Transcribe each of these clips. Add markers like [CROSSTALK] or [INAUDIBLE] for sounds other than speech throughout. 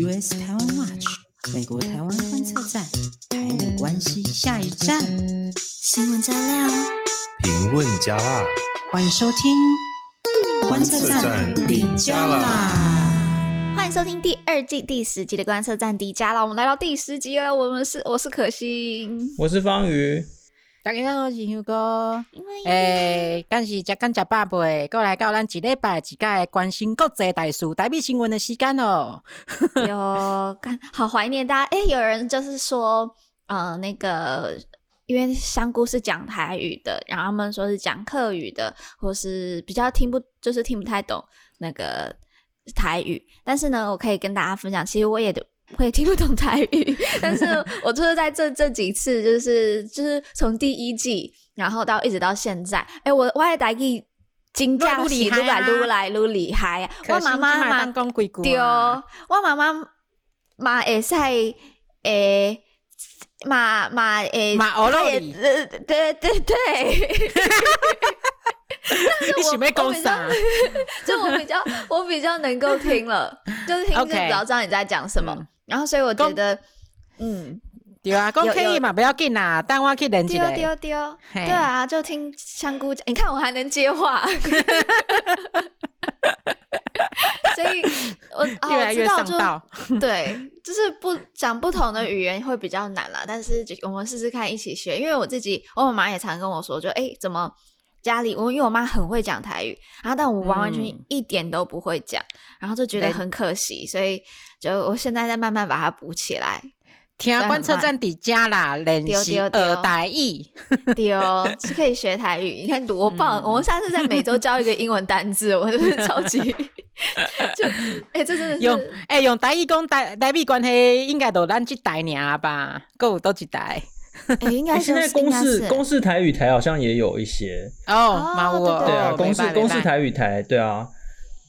US 台湾 Watch 美国台湾观测站，台美关系下一站。新闻加料，评论加辣，欢迎收听观测站底加啦！欢迎收听第二季第十集的观测站迪加啦！我们来到第十集了，我们是我是可心，我是方瑜。大家好，我是香哥。诶，今是才刚食饱未？过来到咱一礼拜一届关心国际大事、台美新闻的时间哦。有，看 [LAUGHS] 好怀念大家。诶，有人就是说，呃，那个因为香菇是讲台语的，然后他们说是讲客语的，或是比较听不，就是听不太懂那个台语。但是呢，我可以跟大家分享，其实我也。我也听不懂台语，[LAUGHS] 但是我就是在这这几次，就是就是从第一季，然后到一直到现在，哎、欸，我我也台语真正是愈来愈来愈厉害啊！我妈妈嘛对，我妈妈嘛会使诶，嘛嘛诶，嘛学落去，对对对对。[LAUGHS] 你是要讲啥？就我比较我比较能够听了，就是听就比较知道你在讲什么。然后，所以我觉得，嗯，对啊，讲可以嘛，不要紧啦，但我去练一下。丢丢丢，对啊，就听香菇讲，你看我还能接话，[LAUGHS] [LAUGHS] 所以我越来越上道。对，就是不讲不同的语言会比较难啦，但是我们试试看一起学，因为我自己，我妈妈也常跟我说，就哎，怎么家里我因为我妈很会讲台语，然后但我完完全全一点都不会讲，嗯、然后就觉得很可惜，所以。就我现在在慢慢把它补起来，听观测站底加啦，练习呃台语，对哦，是可以学台语。你看多棒！嗯、我们下次在每周教一个英文单字，我就是超级 [LAUGHS] 就哎、欸，这真的是用哎、欸、用台语讲台台币关系，应该都咱这台尔吧？够都几台？哎、欸，应该、就是、现在公式公式台语台好像也有一些哦、对啊，公式公式台语台对啊。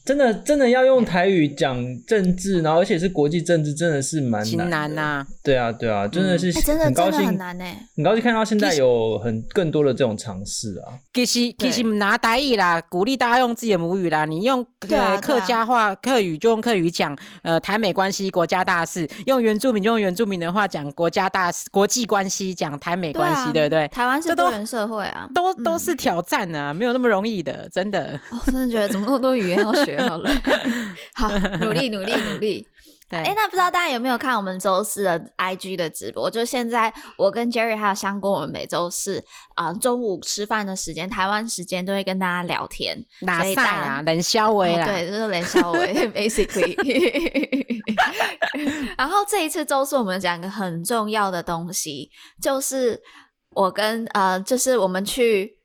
真的真的要用台语讲政治，然后而且是国际政治，真的是蛮难的。难呐。对啊，对啊，真的是很高兴，很难呢。很高兴看到现在有很更多的这种尝试啊。其实其实不拿台语啦，鼓励大家用自己的母语啦。你用呃客家话、客语就用客语讲呃台美关系、国家大事；用原住民就用原住民的话讲国家大事、国际关系，讲台美关系，对不对？台湾是多元社会啊，都都是挑战啊，没有那么容易的，真的。我真的觉得怎么那么多语言要学？好了，[LAUGHS] 好，努力努力努力。对，哎、欸，那不知道大家有没有看我们周四的 IG 的直播？就现在，我跟 Jerry 还有香菇，我们每周四啊、呃、中午吃饭的时间，台湾时间都会跟大家聊天。哪赛啊？冷消微啦，对，就是冷消微，[LAUGHS] basically。[LAUGHS] 然后这一次周四，我们讲一个很重要的东西，就是我跟呃，就是我们去。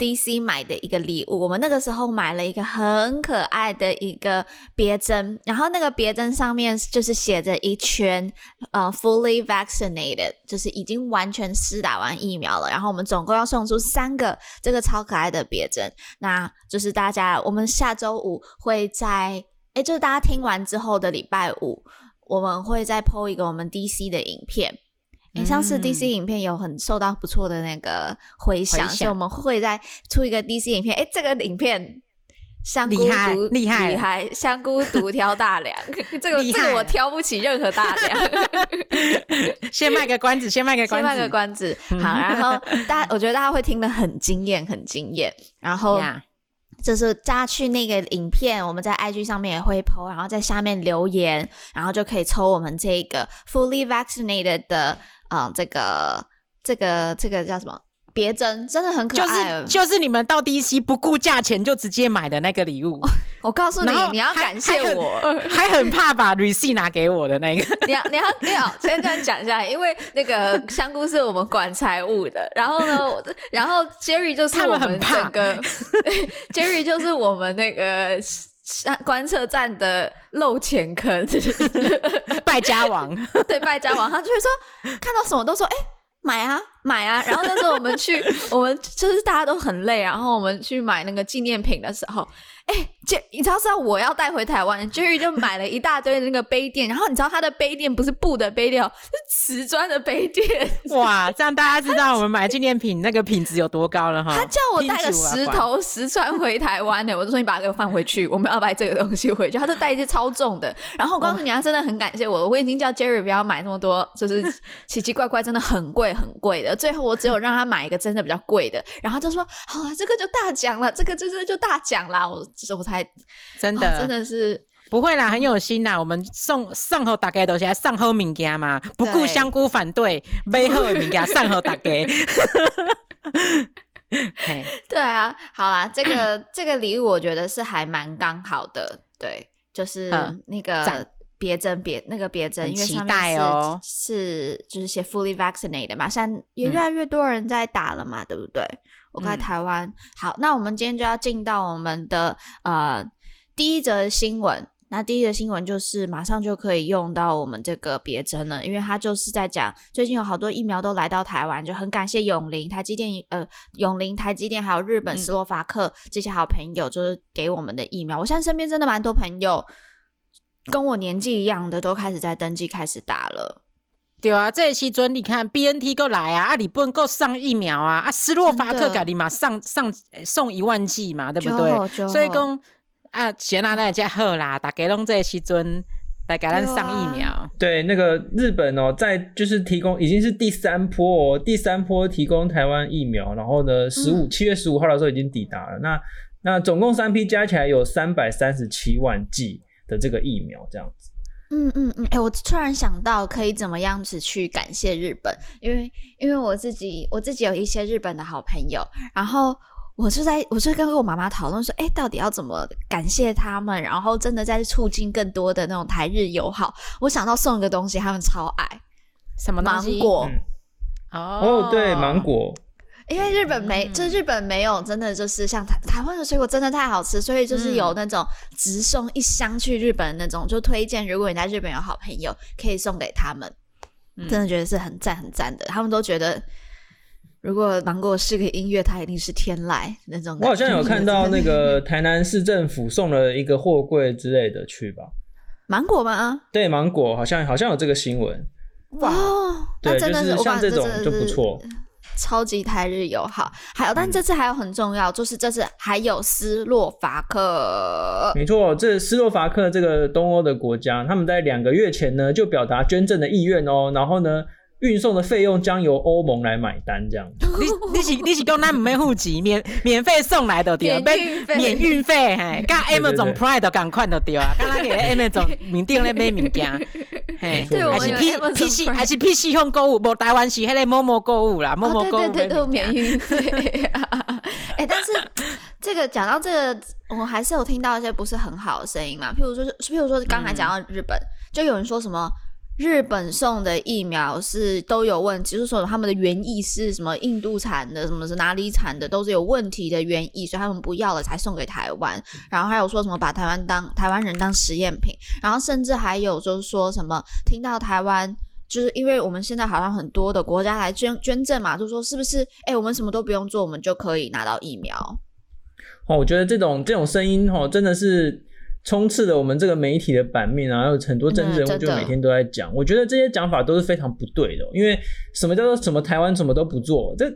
DC 买的一个礼物，我们那个时候买了一个很可爱的一个别针，然后那个别针上面就是写着一圈，呃，fully vaccinated，就是已经完全施打完疫苗了。然后我们总共要送出三个这个超可爱的别针，那就是大家，我们下周五会在，诶，就是大家听完之后的礼拜五，我们会再 po 一个我们 DC 的影片。诶，上次 DC 影片有很受到不错的那个回响，所以我们会再出一个 DC 影片。诶，这个影片香菇厉害厉害厉害，香菇独 [LAUGHS] 挑大梁，这个这个我挑不起任何大梁。[LAUGHS] 先卖个关子，先卖个 [LAUGHS] 关子，先卖个关子。好，然后大家，我觉得大家会听得很惊艳，很惊艳。然后就是大家去那个影片，我们在 IG 上面也会 po，然后在下面留言，然后就可以抽我们这个 fully vaccinated 的。嗯，这个这个这个叫什么？别针真的很可爱，就是就是你们到 DC 不顾价钱就直接买的那个礼物。我告诉你，你要感谢我，还很怕把 receipt 拿给我的那个。你要你要你要先这样讲一下，因为那个香菇是我们管财务的，然后呢，然后 Jerry 就是我们整个，[LAUGHS] Jerry 就是我们那个。观测站的漏钱坑，[LAUGHS] 败家王，[LAUGHS] 对败家王，他就会说看到什么都说，哎、欸，买啊，买啊！然后那时候我们去，我们就是大家都很累，然后我们去买那个纪念品的时候。哎、欸，这你知道是要我要带回台湾，Jerry 就买了一大堆的那个杯垫，然后你知道他的杯垫不是布的杯垫，是瓷砖的杯垫。哇，这样大家知道我们买纪念品那个品质有多高了哈。他叫我带个石头石砖回台湾呢，我就说你把这个放回去，我们要带这个东西回去。他就带一些超重的，然后我告诉你，他真的很感谢我，我已经叫 Jerry 不要买那么多，就是奇奇怪怪，真的很贵很贵的。最后我只有让他买一个真的比较贵的，然后就说好了，这个就大奖了，这个真的就大奖啦。我。就是我才真的、哦、真的是不会啦，很有心啦。我们送上好大家都是上好物件嘛，不顾香菇反对，买好的物件上好大家。[LAUGHS] 对啊，好啦，这个这个礼物我觉得是还蛮刚好的。对，就是那个别针别那个别针，因为上面是、哦、是就是写 fully vaccinated 嘛，现在也越来越多人在打了嘛，嗯、对不对？我看台湾、嗯，好，那我们今天就要进到我们的呃第一则新闻。那第一则新闻就是马上就可以用到我们这个别针了，因为它就是在讲最近有好多疫苗都来到台湾，就很感谢永龄、台积电、呃永龄、台积电还有日本斯洛伐克这些好朋友，就是给我们的疫苗。嗯、我现在身边真的蛮多朋友跟我年纪一样的，都开始在登记开始打了。对啊，这期准你看 B N T 过来啊，啊日本够上疫苗啊，啊斯洛伐克给你嘛上上送一万剂嘛，对不对？所以讲啊，先拿来加好啦，大家拢这期准来给咱上疫苗。对，那个日本哦，在就是提供已经是第三波哦，第三波提供台湾疫苗，然后呢，十五七月十五号的时候已经抵达了。那那总共三批加起来有三百三十七万剂的这个疫苗，这样子。嗯嗯嗯，哎、欸，我突然想到可以怎么样子去感谢日本，因为因为我自己我自己有一些日本的好朋友，然后我就在我就跟我妈妈讨论说，哎、欸，到底要怎么感谢他们，然后真的在促进更多的那种台日友好。我想到送一个东西，他们超爱，什么东西？芒果。哦、嗯，oh, 对，芒果。因为日本没，就日本没有，真的就是像台台湾的水果真的太好吃，所以就是有那种直送一箱去日本的那种，就推荐如果你在日本有好朋友，可以送给他们，真的觉得是很赞很赞的。他们都觉得，如果芒果是个音乐，它一定是天籁那种。我好像有看到那个 [LAUGHS] 台南市政府送了一个货柜之类的去吧？芒果吗？对，芒果好像好像有这个新闻。哇，对，真的是像这种就不错。超级台日友好，还有，但这次还有很重要，嗯、就是这次还有斯洛伐克。没错，这斯洛伐克这个东欧的国家，他们在两个月前呢就表达捐赠的意愿哦，然后呢。运送的费用将由欧盟来买单，这样。[LAUGHS] 你你是你是讲咱唔免户籍，免免费送来的对，免运费，嘿，[LAUGHS] 跟 Amazon Prime 都赶快的对啊，刚刚给 Amazon [LAUGHS] 明定咧买物件，嘿，还是 P P C 还是 P C 用购物，无台湾是迄个某某购物啦，某某购物对对对，都免运费。哎，但是这个讲到这个，我还是有听到一些不是很好的声音嘛，譬如说，譬如说刚才讲到日本，就有人说什么。日本送的疫苗是都有问题，就是说他们的原意是什么印度产的，什么是哪里产的，都是有问题的原意，所以他们不要了才送给台湾。然后还有说什么把台湾当台湾人当实验品，然后甚至还有就是说什么听到台湾，就是因为我们现在好像很多的国家来捐捐赠嘛，就说是不是？哎，我们什么都不用做，我们就可以拿到疫苗。哦，我觉得这种这种声音哦，真的是。充斥了我们这个媒体的版面啊，还有很多政治人物就每天都在讲，我觉得这些讲法都是非常不对的，因为什么叫做什么台湾什么都不做？这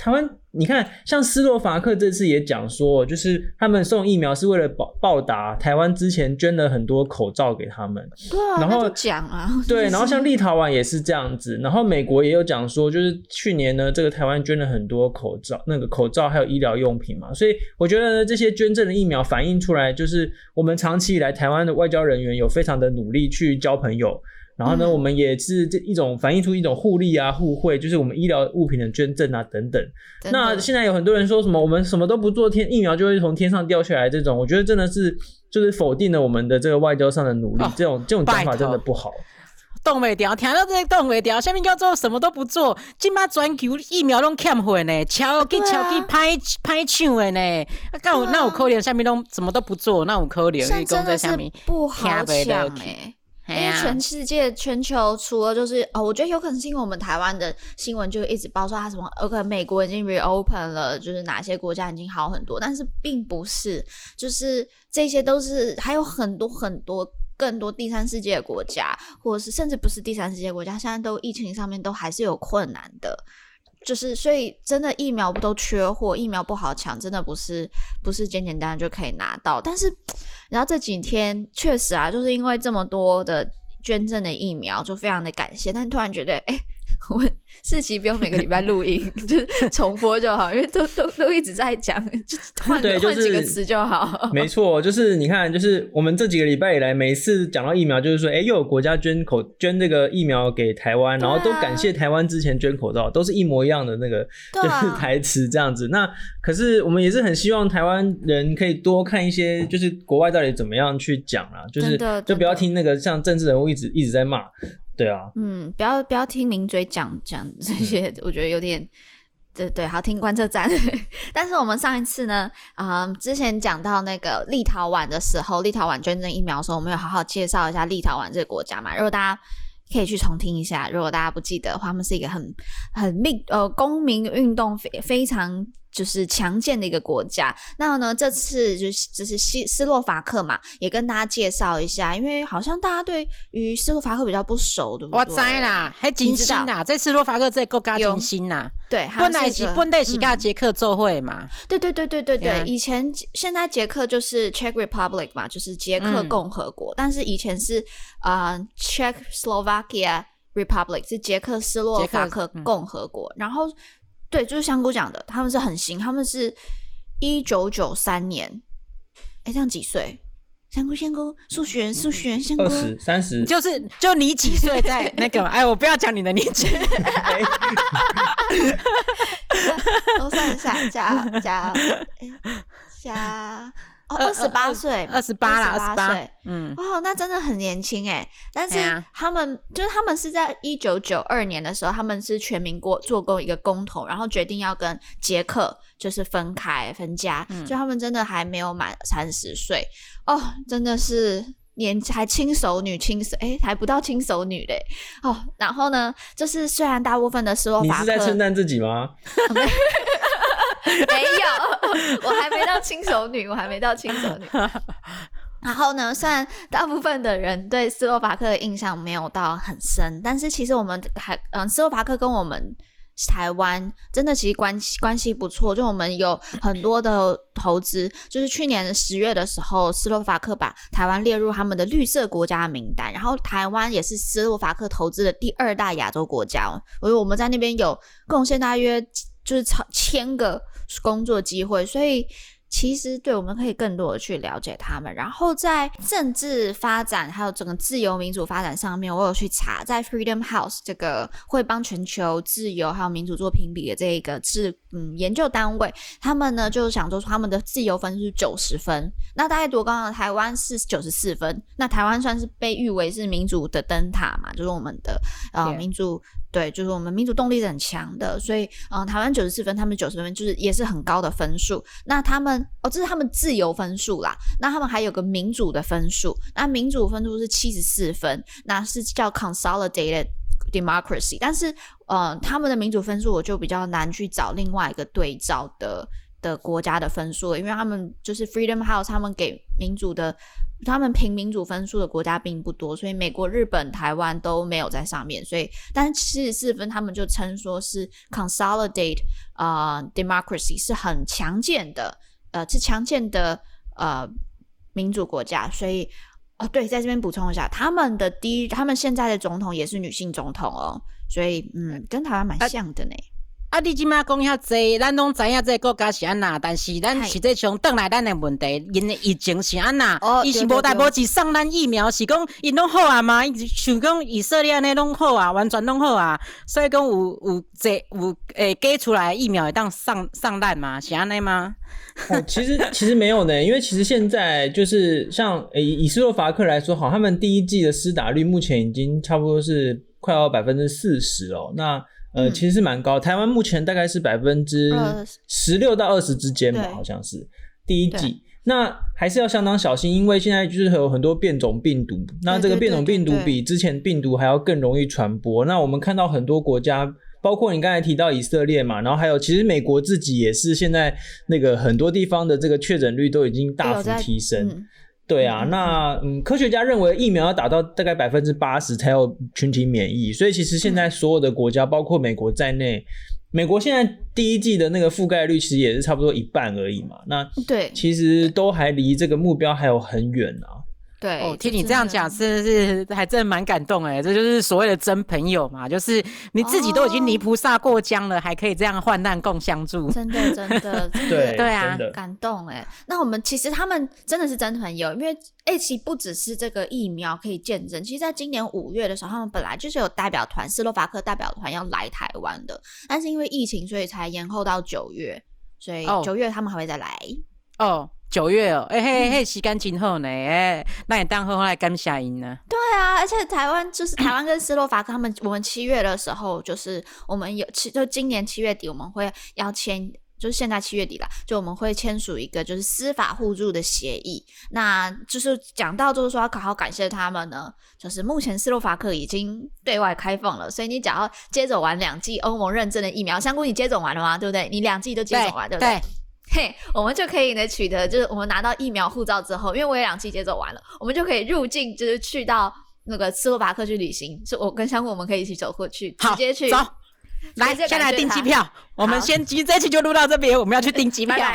台湾，你看，像斯洛伐克这次也讲说，就是他们送疫苗是为了报报答台湾之前捐了很多口罩给他们。对啊，然后讲啊，对，然后像立陶宛也是这样子，然后美国也有讲说，就是去年呢，这个台湾捐了很多口罩，那个口罩还有医疗用品嘛，所以我觉得呢，这些捐赠的疫苗反映出来，就是我们长期以来台湾的外交人员有非常的努力去交朋友。然后呢，我们也是这一种反映出一种互利啊、互惠，就是我们医疗物品的捐赠啊等等。那现在有很多人说什么我们什么都不做，天疫苗就会从天上掉下来，这种我觉得真的是就是否定了我们的这个外交上的努力。哦、这种这种讲法真的不好。动未掉，听到这个动未掉，下面叫做什么都不做，今嘛全球疫苗拢欠货呢，超去超去拍拍抢的呢。啊，那那我可能下面拢什么都不做，那我可能。现在真的是不好抢诶。因为全世界、全球除了就是哦，我觉得有可能是因为我们台湾的新闻就一直报说它什么可能美国已经 reopen 了，就是哪些国家已经好很多，但是并不是，就是这些都是还有很多很多更多第三世界的国家，或者是甚至不是第三世界国家，现在都疫情上面都还是有困难的。就是，所以真的疫苗不都缺货，疫苗不好抢，真的不是不是简简单单就可以拿到。但是，然后这几天确实啊，就是因为这么多的捐赠的疫苗，就非常的感谢。但突然觉得，哎。我们四期不用每个礼拜录音，就是重播就好，因为都都都一直在讲，就换换几个词就好。没 [LAUGHS] 错，就是你看，就是我们这几个礼拜以来，每一次讲到疫苗，就是说，哎，又有国家捐口捐这个疫苗给台湾，然后都感谢台湾之前捐口罩，都是一模一样的那个就是台词这样子。那可是我们也是很希望台湾人可以多看一些，就是国外到底怎么样去讲啊，就是就不要听那个像政治人物一直一直在骂。对啊，嗯，不要不要听名嘴讲讲这些，我觉得有点，对对，好听观测站。[LAUGHS] 但是我们上一次呢，啊、呃，之前讲到那个立陶宛的时候，立陶宛捐赠疫苗的时候，我们有好好介绍一下立陶宛这个国家嘛。如果大家可以去重听一下，如果大家不记得的话，他们是一个很很命呃公民运动非非常。就是强健的一个国家。那呢，这次就是就是斯斯洛伐克嘛，也跟大家介绍一下，因为好像大家对于斯洛伐克比较不熟，对不对？我知啦，还金星呐，在斯洛伐克这国家金星呐。对，本来是本来是跟捷克做会嘛。对对对对对对，嗯、以前现在捷克就是 Czech Republic 嘛，就是捷克共和国，嗯、但是以前是啊、呃、Czech Slovakia Republic 是捷克斯洛伐克共和国，嗯、然后。对，就是香菇讲的，他们是很新，他们是一九九三年，哎，这样几岁？香菇香菇，数学数学，香菇二十三十，就是就你几岁在 [LAUGHS] 那个？哎，我不要讲你的年纪 [LAUGHS] [LAUGHS] 都算一下，加加加。二十八岁，二十八啦，二十八岁，嗯，哦，那真的很年轻哎。但是他们、啊、就是他们是在一九九二年的时候，他们是全民过做过一个公投，然后决定要跟捷克就是分开分家，嗯、就他们真的还没有满三十岁哦，真的是年还轻熟女轻熟，诶，还不到轻熟女嘞哦。然后呢，就是虽然大部分的斯洛伐克，你是在称赞自己吗？[LAUGHS] 没有，[LAUGHS] 我还没到轻熟女，我还没到轻熟女。[LAUGHS] 然后呢，虽然大部分的人对斯洛伐克的印象没有到很深，但是其实我们还嗯，斯洛伐克跟我们。台湾真的其实关系关系不错，就我们有很多的投资。就是去年十月的时候，斯洛伐克把台湾列入他们的绿色国家名单，然后台湾也是斯洛伐克投资的第二大亚洲国家。我觉得我们在那边有贡献大约就是超千个工作机会，所以。其实，对，我们可以更多的去了解他们。然后在政治发展还有整个自由民主发展上面，我有去查，在 Freedom House 这个会帮全球自由还有民主做评比的这一个自嗯研究单位，他们呢就想做出，他们的自由分是九十分，那大概多高呢？台湾是九十四分，那台湾算是被誉为是民主的灯塔嘛，就是我们的呃.民主。对，就是我们民主动力是很强的，所以，嗯、台湾九十四分，他们九十分，就是也是很高的分数。那他们，哦，这是他们自由分数啦。那他们还有个民主的分数，那民主分数是七十四分，那是叫 Consolidated Democracy。但是，呃，他们的民主分数我就比较难去找另外一个对照的的国家的分数，因为他们就是 Freedom House，他们给民主的。他们评民主分数的国家并不多，所以美国、日本、台湾都没有在上面。所以，但是七十四分，他们就称说是 consolidate 啊、uh, democracy 是很强健的，呃，是强健的呃民主国家。所以，哦，对，在这边补充一下，他们的第一，他们现在的总统也是女性总统哦。所以，嗯，跟台湾蛮像的呢。啊啊！你即马讲遐济，咱拢知影这个国家是安那，但是咱实际上转来咱的问题，因的疫情是安那？哦，伊是无代无志送咱疫苗，是讲因拢好啊嘛？像讲以色列安尼拢好啊，完全拢好啊，所以讲有有这有诶，给出来疫苗会当上上弹嘛？是安尼吗？哦，其实其实没有呢，因为其实现在就是像诶以斯洛伐克来说，好，他们第一季的施打率目前已经差不多是快要百分之四十哦，那。呃，其实是蛮高。台湾目前大概是百分之十六到二十之间吧，好像是第一季。那还是要相当小心，因为现在就是有很多变种病毒，那这个变种病毒比之前病毒还要更容易传播。那我们看到很多国家，包括你刚才提到以色列嘛，然后还有其实美国自己也是现在那个很多地方的这个确诊率都已经大幅提升。对啊，那嗯，科学家认为疫苗要打到大概百分之八十才有群体免疫，所以其实现在所有的国家，包括美国在内，美国现在第一季的那个覆盖率其实也是差不多一半而已嘛。那对，其实都还离这个目标还有很远啊。对，哦，听你这样讲，真的是还真的蛮感动哎，这就是所谓的真朋友嘛，就是你自己都已经泥菩萨过江了，哦、还可以这样患难共相助，真的 [LAUGHS] 真的，对对啊，感动哎。那我们其实他们真的是真朋友，因为哎，其实不只是这个疫苗可以见证，其实在今年五月的时候，他们本来就是有代表团，斯洛伐克代表团要来台湾的，但是因为疫情，所以才延后到九月，所以九月他们还会再来哦。哦九月哦，哎嘿嘿，洗干净后呢，哎，那你当后后来干下音呢？对啊，而且台湾就是 [COUGHS] 台湾跟斯洛伐克，他们我们七月的时候，就是我们有七，就今年七月底我们会要签，就是现在七月底了，就我们会签署一个就是司法互助的协议。那就是讲到就是说要好好感谢他们呢，就是目前斯洛伐克已经对外开放了，所以你只要接种完两剂欧盟认证的疫苗，香菇你接种完了吗？对不对？你两剂都接种完，对，对不对？对嘿我们就可以呢取得，就是我们拿到疫苗护照之后，因为我也两期接种完了，我们就可以入境，就是去到那个斯洛伐克去旅行。是我跟香菇，我们可以一起走过去，直接去走。来，先来订机票。我们先机这期就录到这边，我们要去订机票。[LAUGHS] [LAUGHS]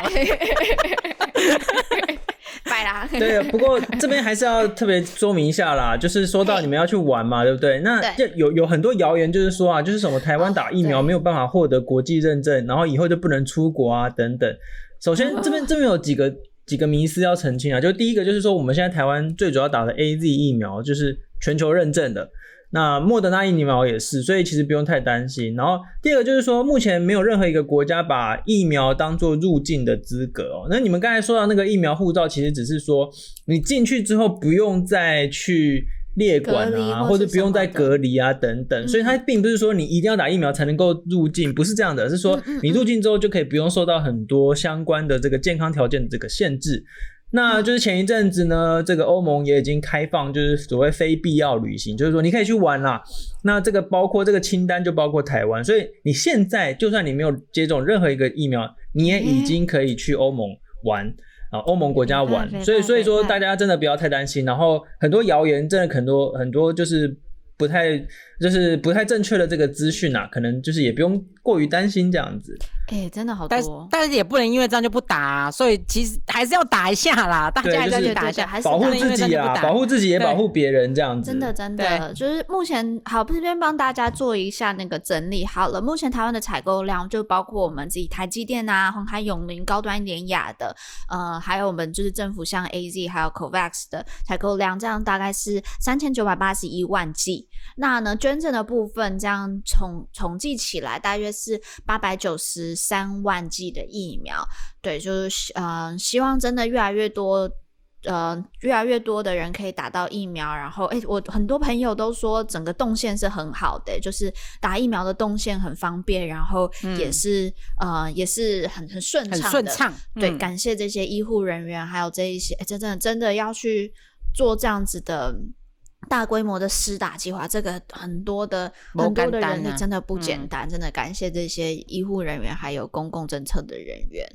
拜啦。对，不过这边还是要特别说明一下啦，[LAUGHS] 就是说到你们要去玩嘛，对不对？那有有很多谣言，就是说啊，就是什么台湾打疫苗没有办法获得国际认证，然后以后就不能出国啊，等等。首先，这边这边有几个几个迷思要澄清啊。就第一个就是说，我们现在台湾最主要打的 AZ 疫苗就是全球认证的，那莫德纳疫苗也是，所以其实不用太担心。然后第二个就是说，目前没有任何一个国家把疫苗当做入境的资格哦。那你们刚才说到那个疫苗护照，其实只是说你进去之后不用再去。列管啊，或者不用再隔离啊，等等，嗯、所以它并不是说你一定要打疫苗才能够入境，不是这样的，是说你入境之后就可以不用受到很多相关的这个健康条件的这个限制。那就是前一阵子呢，这个欧盟也已经开放，就是所谓非必要旅行，就是说你可以去玩啦。那这个包括这个清单就包括台湾，所以你现在就算你没有接种任何一个疫苗，你也已经可以去欧盟玩。啊，欧盟国家玩，所以所以说大家真的不要太担心。然后很多谣言，真的很多很多就是不太就是不太正确的这个资讯啊，可能就是也不用过于担心这样子。哎、欸，真的好多，但是但是也不能因为这样就不打，啊，所以其实还是要打一下啦。大家还是要打一下，还是保护自己啊，保护自己也保护别人这样子。真的真的，就是目前好这边帮大家做一下那个整理好了。目前台湾的采购量就包括我们自己台积电啊、红海永龄高端联雅的，呃，还有我们就是政府像 AZ 还有 COVAX 的采购量，这样大概是三千九百八十一万剂。那呢，捐赠的部分这样统统计起来，大约是八百九十三万剂的疫苗。对，就是嗯、呃，希望真的越来越多，呃，越来越多的人可以打到疫苗。然后，诶，我很多朋友都说整个动线是很好的，就是打疫苗的动线很方便，然后也是、嗯、呃，也是很很顺畅的。很顺畅。对，嗯、感谢这些医护人员，还有这一些，诶真的真的要去做这样子的。大规模的施打计划，这个很多的很多的人力真的不简单，嗯、真的感谢这些医护人员还有公共政策的人员。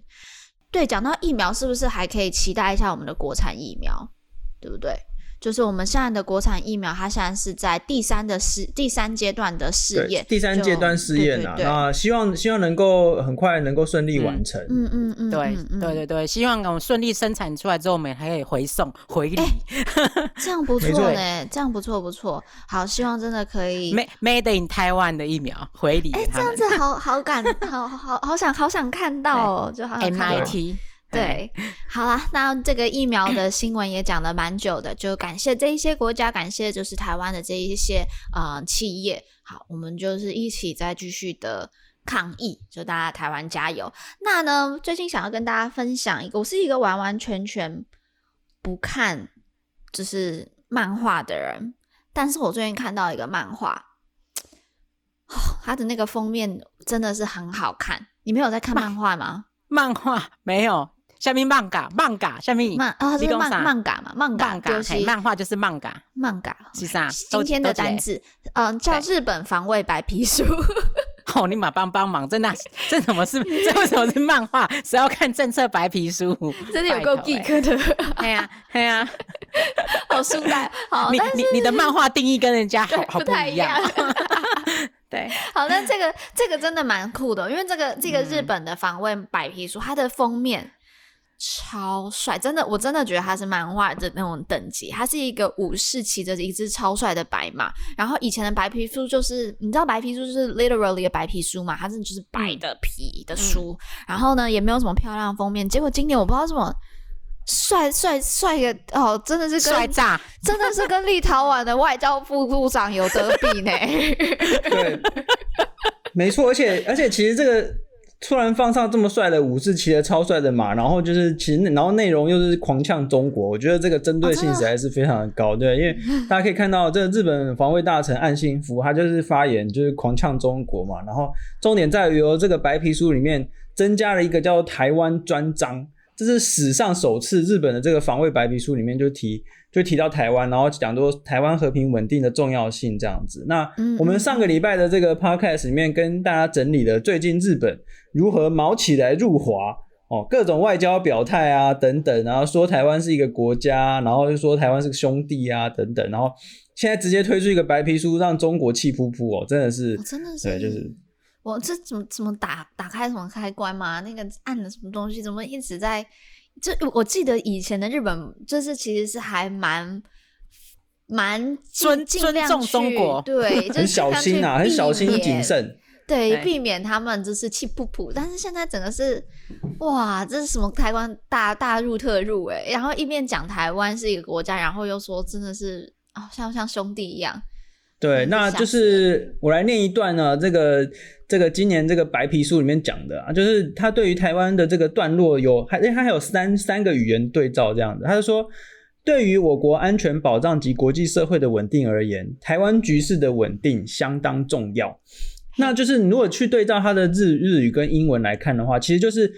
对，讲到疫苗，是不是还可以期待一下我们的国产疫苗？对不对？就是我们现在的国产疫苗，它现在是在第三的试第三阶段的试验，第三阶段试验啊，那希望希望能够很快能够顺利完成。嗯嗯嗯，对对对对，希望我们顺利生产出来之后，我们还可以回送回礼，[LAUGHS] 这样不错嘞，这样不错不错。好，希望真的可以 made in Taiwan 的疫苗回礼。哎，这样子好好感，好好好想好想看到哦，[LAUGHS] 就好像 MIT。对，好啦，那这个疫苗的新闻也讲了蛮久的，就感谢这一些国家，感谢就是台湾的这一些呃企业。好，我们就是一起再继续的抗疫，就大家台湾加油。那呢，最近想要跟大家分享一个，我是一个完完全全不看就是漫画的人，但是我最近看到一个漫画，[LAUGHS] 哦，它的那个封面真的是很好看。你没有在看漫画吗？漫画没有。下面漫嘎漫嘎下面漫啊，是漫漫嘎嘛，漫嘎就是嘿漫画就是漫嘎，漫嘎是啥？今天的单字，嗯，叫日本防卫白皮书。[LAUGHS] 哦，你马帮帮忙，真的，这怎么是？[LAUGHS] 这为什么是漫画？谁要看政策白皮书？真的有够 geek 的。对呀，对呀，[LAUGHS] 好书呆。好，你你你的漫画定义跟人家好好不一样。对，好，那这个这个真的蛮酷的，因为这个这个日本的防卫白皮书，它的封面。超帅，真的，我真的觉得他是漫画的那种等级。他是一个武士骑着一只超帅的白马，然后以前的白皮书就是，你知道白皮书就是 literally 的白皮书嘛，它是就是白的皮的书，嗯、然后呢也没有什么漂亮封面。结果今年我不知道什么帅帅帅的哦，真的是帅炸，真的是跟立陶宛的外交部部长有得比呢。[LAUGHS] 对，[LAUGHS] 没错，而且而且其实这个。突然放上这么帅的武士骑着超帅的马，然后就是其实然后内容又是狂呛中国，我觉得这个针对性实在是非常的高，对，因为大家可以看到这个日本防卫大臣岸信夫他就是发言就是狂呛中国嘛，然后重点在于由这个白皮书里面增加了一个叫台湾专章，这是史上首次日本的这个防卫白皮书里面就提。就提到台湾，然后讲说台湾和平稳定的重要性这样子。那我们上个礼拜的这个 podcast 里面跟大家整理了最近日本如何毛起来入华哦，各种外交表态啊等等，然后说台湾是一个国家，然后就说台湾是个兄弟啊等等，然后现在直接推出一个白皮书，让中国气噗噗哦，真的是，哦、真的是，对，就是我这怎么怎么打打开什么开关嘛？那个按的什么东西？怎么一直在？就我记得以前的日本，就是其实是还蛮蛮尊尊重中国，对，[LAUGHS] 很小心啊，很小心谨慎，对，避免他们就是气噗噗。但是现在整个是哇，这是什么台湾大大入特入哎，然后一边讲台湾是一个国家，然后又说真的是哦，像像兄弟一样。对，那就是我来念一段呢，这个这个今年这个白皮书里面讲的啊，就是他对于台湾的这个段落有还，他还有三三个语言对照这样子，他就说，对于我国安全保障及国际社会的稳定而言，台湾局势的稳定相当重要。那就是你如果去对照他的日日语跟英文来看的话，其实就是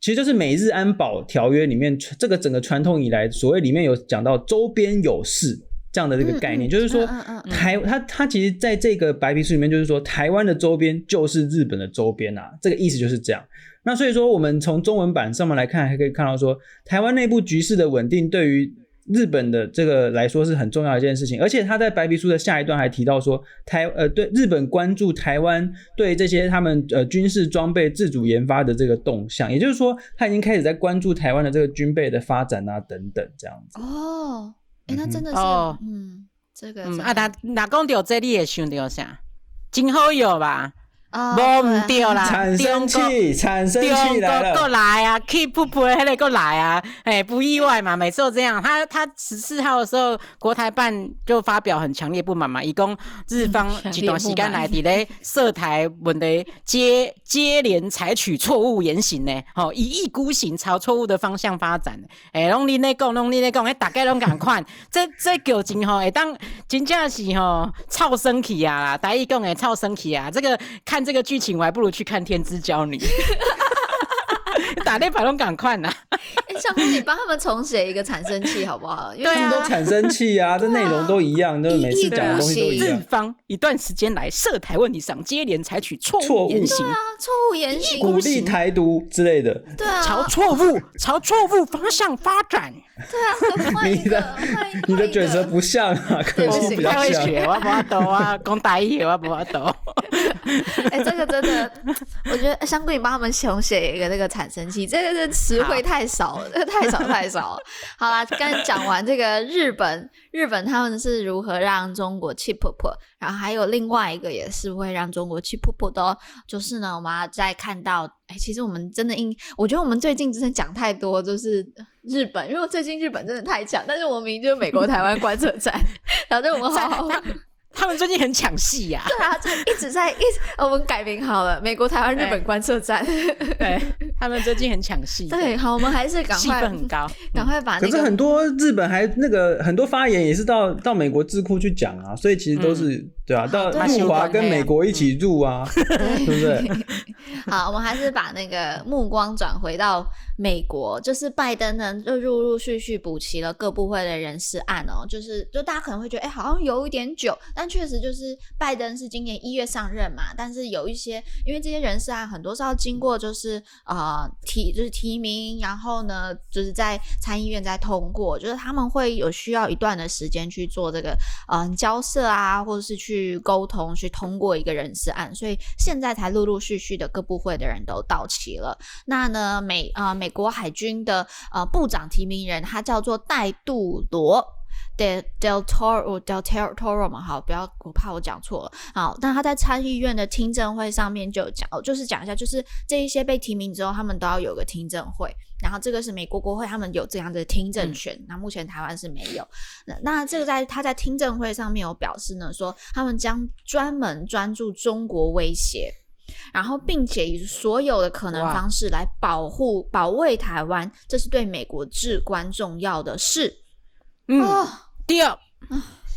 其实就是美日安保条约里面这个整个传统以来，所谓里面有讲到周边有事。这样的这个概念，嗯嗯、就是说，台他他其实在这个白皮书里面，就是说，台湾的周边就是日本的周边啊，这个意思就是这样。那所以说，我们从中文版上面来看，还可以看到说，台湾内部局势的稳定对于日本的这个来说是很重要的一件事情。而且他在白皮书的下一段还提到说，台呃对日本关注台湾对这些他们呃军事装备自主研发的这个动向，也就是说，他已经开始在关注台湾的这个军备的发展啊等等这样子。哦。哎、欸，那真的是，哦、嗯，这个，嗯，啊，那哪讲到这，你也想到啥？真好用吧？啊，无唔对啦，产生器，产生器来了，过来啊，气噗噗的，还得过来啊，哎，不意外嘛，每次都这样。他他十四号的时候，国台办就发表很强烈不满嘛，以供日方一段时间来伫咧涉台问题接接连采取错误言行呢，吼，一意孤行，朝错误的方向发展。哎，拢你咧讲，拢你咧讲，哎，大概拢共款，[LAUGHS] 这这剧情吼，会当真正是吼臭生气啊，台语讲的臭生气啊，这个看。这个剧情我还不如去看《天之娇女》，[LAUGHS] 打那把龙赶快呢！哎，小红，你帮他们重写一个产生器好不好？因为他们都产生器啊，这内容都一样，都每次讲的东西都一样。日方一段时间来涉台问题上接连采取错误言行，错误言行，鼓励台独之类的，对啊，朝错误朝错误方向发展。对啊，你的你的卷舌不像啊，可是比较像。我不要抖啊，讲台语我不要抖。哎、欸，这个真的，我觉得香菇，你帮他们重写一个那个产生器，这个是词汇太少了，[LAUGHS] 太少太少了。好啦，刚讲完这个日本，日本他们是如何让中国气噗噗，然后还有另外一个也是会让中国气噗噗的，就是呢，我们要再看到，哎、欸，其实我们真的应，我觉得我们最近真的讲太多，就是日本，因为最近日本真的太强，但是我明明就是美国台湾观测站，[LAUGHS] 然后就我们好好。他们最近很抢戏呀，对啊，就一直在一直，我们改名好了，美国台湾日本观测站。对，他们最近很抢戏。对，好，我们还是赶快，气氛很高，赶快把。可是很多日本还那个很多发言也是到到美国智库去讲啊，所以其实都是对啊，到入华跟美国一起入啊，对不对？[LAUGHS] 好，我们还是把那个目光转回到美国就是拜登呢，就陆陆续续补齐了各部会的人事案哦，就是就大家可能会觉得，哎，好像有一点久，但确实就是拜登是今年一月上任嘛，但是有一些，因为这些人事案很多是要经过就是呃提就是提名，然后呢就是在参议院再通过，就是他们会有需要一段的时间去做这个嗯、呃、交涉啊，或者是去去沟通去通过一个人事案，所以现在才陆陆续续的各部会的人都到齐了。那呢美啊。美国海军的呃部长提名人，他叫做戴杜罗 del del Toro del Toro 嘛，好，不要我怕我讲错了。好，但他在参议院的听证会上面就讲，就是讲一下，就是这一些被提名之后，他们都要有个听证会。然后这个是美国国会，他们有这样的听证权。那、嗯、目前台湾是没有。那那这个在他在听证会上面有表示呢，说他们将专门专注中国威胁。然后，并且以所有的可能方式来保护、保卫台湾，这是对美国至关重要的事。嗯，哦、对，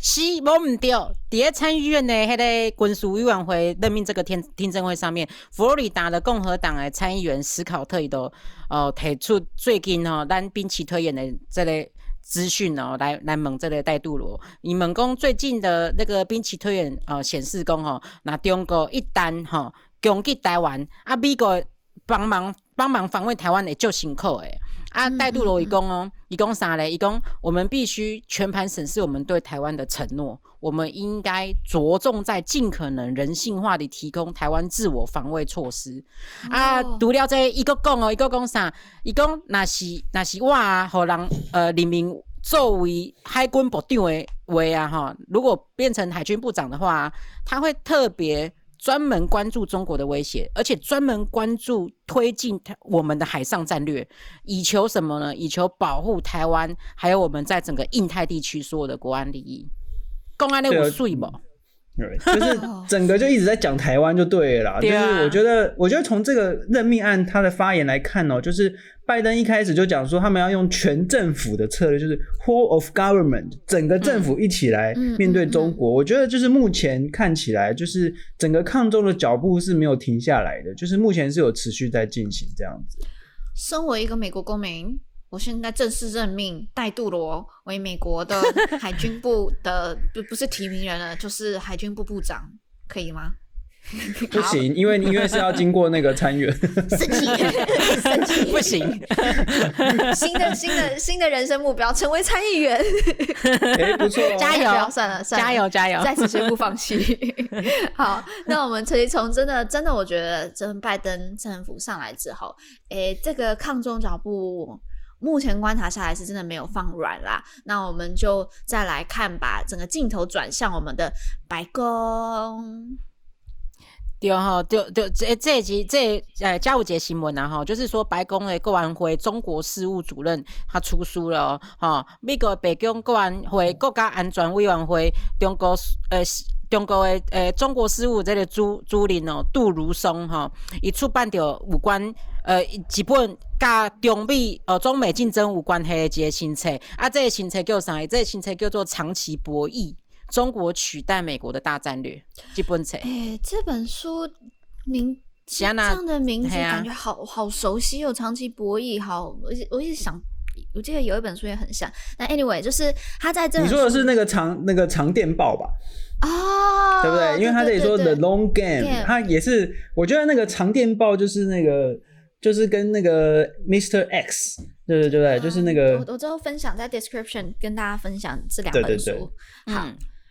是无唔对。在参议院的迄个军事委员会任命这个听听证会上面，佛罗里达的共和党的参议员史考特伊都哦提出最近哦，咱兵棋推演的这个资讯哦，来来问这个戴杜罗，你们讲最近的那个兵棋推演哦显示讲哦，那中国一旦吼。哦攻击台湾啊！美国帮忙帮忙防卫台湾会就辛苦诶啊！戴杜罗伊讲哦，伊讲啥嘞？一共我们必须全盘审视我们对台湾的承诺，我们应该着重在尽可能人性化的提供台湾自我防卫措施、哦、啊！除了这一个讲哦，一个讲啥？伊讲那是那是我啊，互人呃任命作为海军部长的话啊哈，如果变成海军部长的话，他会特别。专门关注中国的威胁，而且专门关注推进我们的海上战略，以求什么呢？以求保护台湾，还有我们在整个印太地区所有的国安利益。公安的我睡不？对，就是 [LAUGHS] 整个就一直在讲台湾就对了。就是我觉得，我觉得从这个任命案他的发言来看哦，就是。拜登一开始就讲说，他们要用全政府的策略，就是 whole of government，整个政府一起来面对中国。我觉得就是目前看起来，就是整个抗中的脚步是没有停下来的，就是目前是有持续在进行这样子。身为一个美国公民，我现在正式任命戴杜罗为美国的 [LAUGHS] 海军部的不不是提名人了，就是海军部部长，可以吗？[LAUGHS] 不行，因为因为是要经过那个参院，[LAUGHS] 生气，生气，不行。新的新的新的人生目标，成为参议员。哎，不错，加油！算了算了，加油加油，再次宣布放弃。好，那我们可以从真的真的，我觉得，真拜登政府上来之后，哎，这个抗中脚步，目前观察下来是真的没有放软啦。那我们就再来看，把整个镜头转向我们的白宫。对哈，就就这这一集这呃，加五节新闻啊哈，就是说白宫的国安会中国事务主任他出书了哈，美国白宫国安会国家安全委员会中国呃中国的呃中国事务这个主主任哦杜如松哈，伊出版着有关呃一本甲中美呃中美竞争有关系的一个新册，啊这个新册叫啥？这个新册叫做长期博弈。中国取代美国的大战略，这本书。哎，这本书名这样的名字感觉好好熟悉哦，长期博弈。好，我我一直想，我记得有一本书也很像。那 anyway，就是他在这。你说的是那个长那个长电报吧？啊，对不对？因为他这里说 The Long Game，他也是。我觉得那个长电报就是那个，就是跟那个 Mr. X，对对对对，就是那个。我我之后分享在 description 跟大家分享这两本书。对对对，好。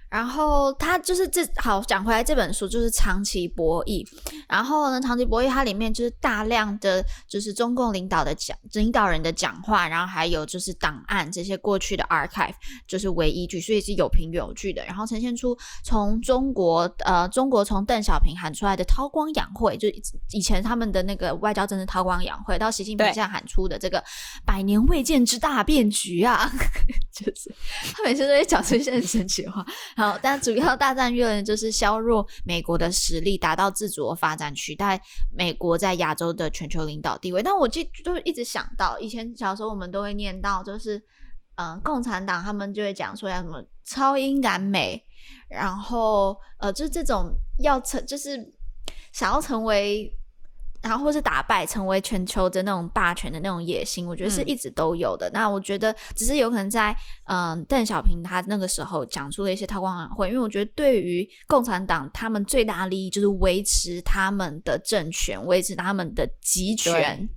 嗯然后他就是这好讲回来，这本书就是长期博弈。然后呢，长期博弈它里面就是大量的就是中共领导的讲领导人的讲话，然后还有就是档案这些过去的 archive 就是为依据，所以是有凭有据的。然后呈现出从中国呃中国从邓小平喊出来的韬光养晦，就以前他们的那个外交政治韬光养晦，到习近平现在喊出的这个百年未见之大变局啊，[LAUGHS] 就是他每次都会讲出一些很神奇的话。好，但主要大战略呢，就是削弱美国的实力，达到自主的发展，取代美国在亚洲的全球领导地位。但我就就一直想到，以前小时候我们都会念到，就是嗯、共产党他们就会讲说要什么超英赶美，然后呃，就这种要成，就是想要成为。然后或是打败成为全球的那种霸权的那种野心，我觉得是一直都有的。嗯、那我觉得只是有可能在嗯邓小平他那个时候讲出了一些韬光养晦，因为我觉得对于共产党他们最大的利益就是维持他们的政权，维持他们的集权。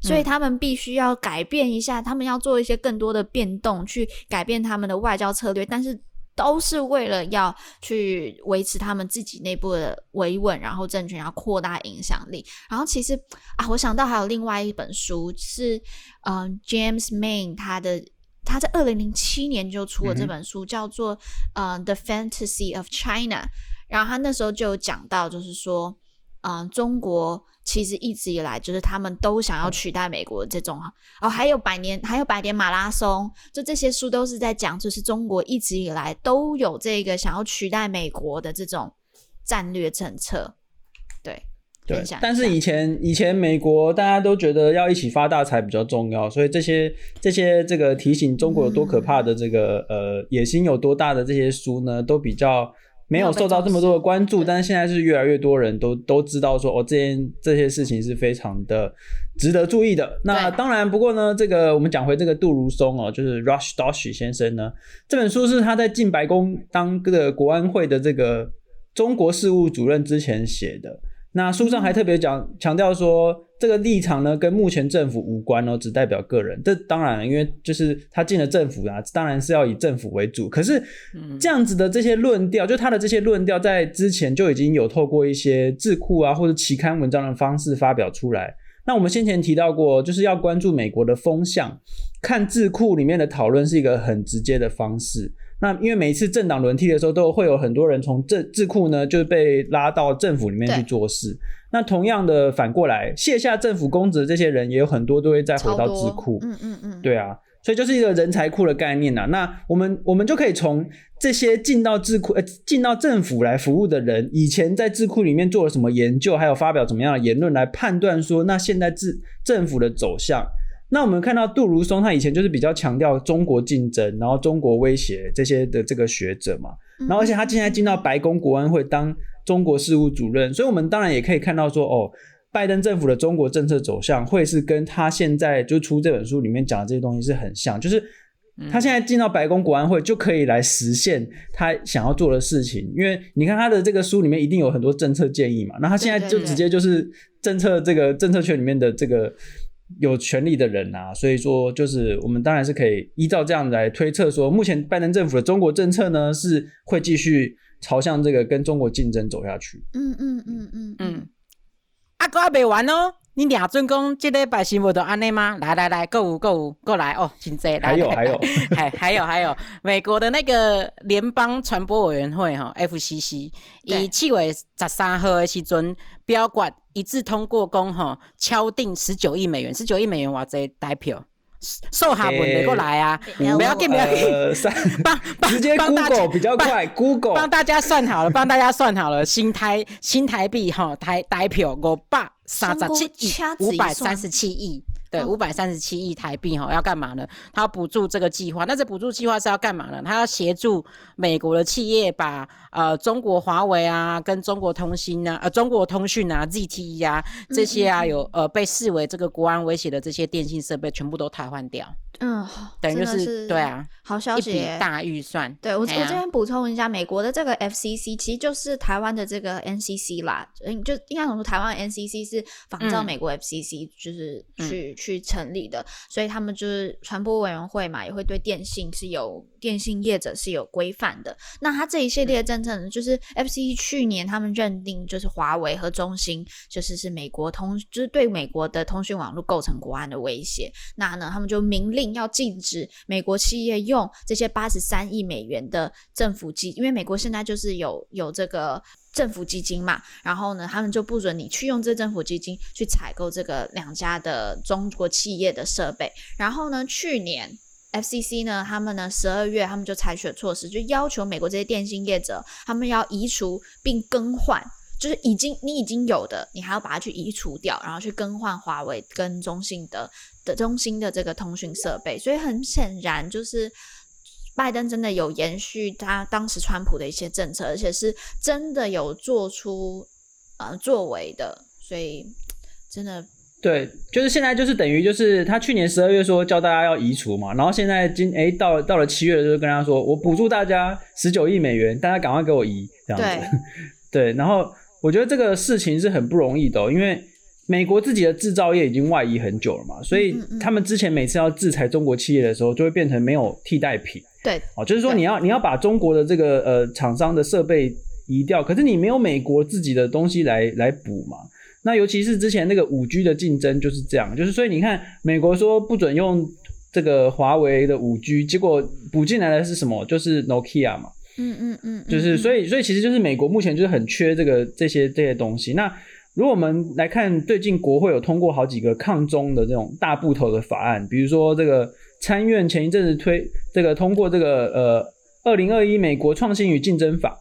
所以他们必须要改变一下，他们要做一些更多的变动，去改变他们的外交策略，但是都是为了要去维持他们自己内部的维稳，然后政权要扩大影响力。然后其实啊，我想到还有另外一本书是，嗯、呃，James Mayne 他的他在二零零七年就出了这本书，嗯、叫做呃《The Fantasy of China》，然后他那时候就有讲到，就是说，嗯、呃，中国。其实一直以来，就是他们都想要取代美国的这种，哦，还有百年，还有百年马拉松，就这些书都是在讲，就是中国一直以来都有这个想要取代美国的这种战略政策。对，对。但是以前以前美国大家都觉得要一起发大财比较重要，所以这些这些这个提醒中国有多可怕的这个、嗯、呃野心有多大的这些书呢，都比较。没有受到这么多的关注，但是现在是越来越多人都都知道说，哦，这件这些事情是非常的值得注意的。那当然，不过呢，这个我们讲回这个杜如松哦，就是 Rush Doshi 先生呢，这本书是他在进白宫当这个国安会的这个中国事务主任之前写的。那书上还特别讲强调说，这个立场呢跟目前政府无关哦，只代表个人。这当然，因为就是他进了政府啊，当然是要以政府为主。可是这样子的这些论调，就他的这些论调，在之前就已经有透过一些智库啊或者期刊文章的方式发表出来。那我们先前提到过，就是要关注美国的风向，看智库里面的讨论是一个很直接的方式。那因为每一次政党轮替的时候，都会有很多人从政智库呢就被拉到政府里面去做事。那同样的反过来，卸下政府公职的这些人，也有很多都会再回到智库。嗯嗯嗯，对啊，所以就是一个人才库的概念呐。那我们我们就可以从这些进到智库呃进到政府来服务的人，以前在智库里面做了什么研究，还有发表怎么样的言论来判断说，那现在智政府的走向。那我们看到杜如松，他以前就是比较强调中国竞争，然后中国威胁这些的这个学者嘛。然后而且他现在进到白宫国安会当中国事务主任，所以我们当然也可以看到说，哦，拜登政府的中国政策走向会是跟他现在就出这本书里面讲的这些东西是很像，就是他现在进到白宫国安会就可以来实现他想要做的事情，因为你看他的这个书里面一定有很多政策建议嘛，那他现在就直接就是政策这个政策圈里面的这个。有权力的人啊，所以说就是我们当然是可以依照这样来推测说，目前拜登政府的中国政策呢是会继续朝向这个跟中国竞争走下去。嗯嗯嗯嗯嗯。阿，哥还没完哦，你俩尊公这礼拜新闻都安内吗？来来来，购物购物过来哦，请坐。还有还有 [LAUGHS] 还还有还有，美国的那个联邦传播委员会哈，FCC，以七月十三号的时阵表决。一致通过公哈敲定十九亿美元，十九亿美元哇这代票，受下文的过来啊，不要紧不要紧，帮帮 [LAUGHS] 直接 Google 比较快，Google 帮大家算好了，帮大家算好了，新台新台币哈台台票五百三十七亿五百三十七亿。对，五百三十七亿台币哈，要干嘛呢？他要补助这个计划，那这补助计划是要干嘛呢？他要协助美国的企业把呃中国华为啊、跟中国通信啊、呃中国通讯啊、ZTE 啊这些啊有呃被视为这个国安威胁的这些电信设备全部都汰换掉。嗯，等于就是，是对啊，好消息，大预算。对我，我这边补充一下，美国的这个 FCC 其实就是台湾的这个 NCC 啦，嗯，就应该怎么说，台湾 NCC 是仿照美国 FCC 就是去、嗯、去成立的，所以他们就是传播委员会嘛，也会对电信是有电信业者是有规范的。那它这一系列的政策呢，就是 FCC 去年他们认定就是华为和中兴就是是美国通，就是对美国的通讯网络构成国安的威胁。那呢，他们就明令。要禁止美国企业用这些八十三亿美元的政府机，因为美国现在就是有有这个政府基金嘛，然后呢，他们就不准你去用这政府基金去采购这个两家的中国企业的设备。然后呢，去年 FCC 呢，他们呢十二月他们就采取了措施，就要求美国这些电信业者，他们要移除并更换，就是已经你已经有的，你还要把它去移除掉，然后去更换华为跟中兴的。的中兴的这个通讯设备，所以很显然就是拜登真的有延续他当时川普的一些政策，而且是真的有做出呃作为的，所以真的。对，就是现在就是等于就是他去年十二月说叫大家要移除嘛，然后现在今哎到了到了七月就跟他说我补助大家十九亿美元，大家赶快给我移这样子。对，[LAUGHS] 对，然后我觉得这个事情是很不容易的哦，因为美国自己的制造业已经外移很久了嘛，所以他们之前每次要制裁中国企业的时候，就会变成没有替代品。对，哦，就是说你要你要把中国的这个呃厂商的设备移掉，可是你没有美国自己的东西来来补嘛。那尤其是之前那个五 G 的竞争就是这样，就是所以你看，美国说不准用这个华为的五 G，结果补进来的是什么？就是 Nokia 嘛。嗯嗯嗯，就是所以所以其实就是美国目前就是很缺这个这些这些东西。那如果我们来看最近国会有通过好几个抗中的这种大部头的法案，比如说这个参院前一阵子推这个通过这个呃二零二一美国创新与竞争法。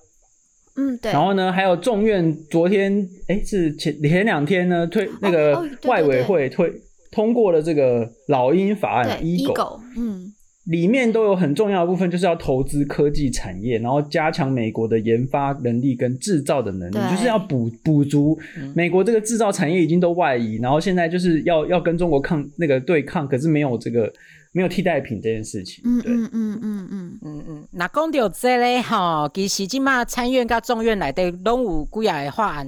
嗯，对。然后呢，还有众院昨天，哎，是前前两天呢推那个外委会推通过了这个老鹰法案，EAGLE，嗯，里面都有很重要的部分，就是要投资科技产业，然后加强美国的研发能力跟制造的能力，就是要补补足美国这个制造产业已经都外移，然后现在就是要要跟中国抗那个对抗，可是没有这个。没有替代品这件事情，嗯嗯嗯嗯嗯嗯嗯。那讲到这咧，吼，其实即马参院甲众院内底拢有几啊个法案，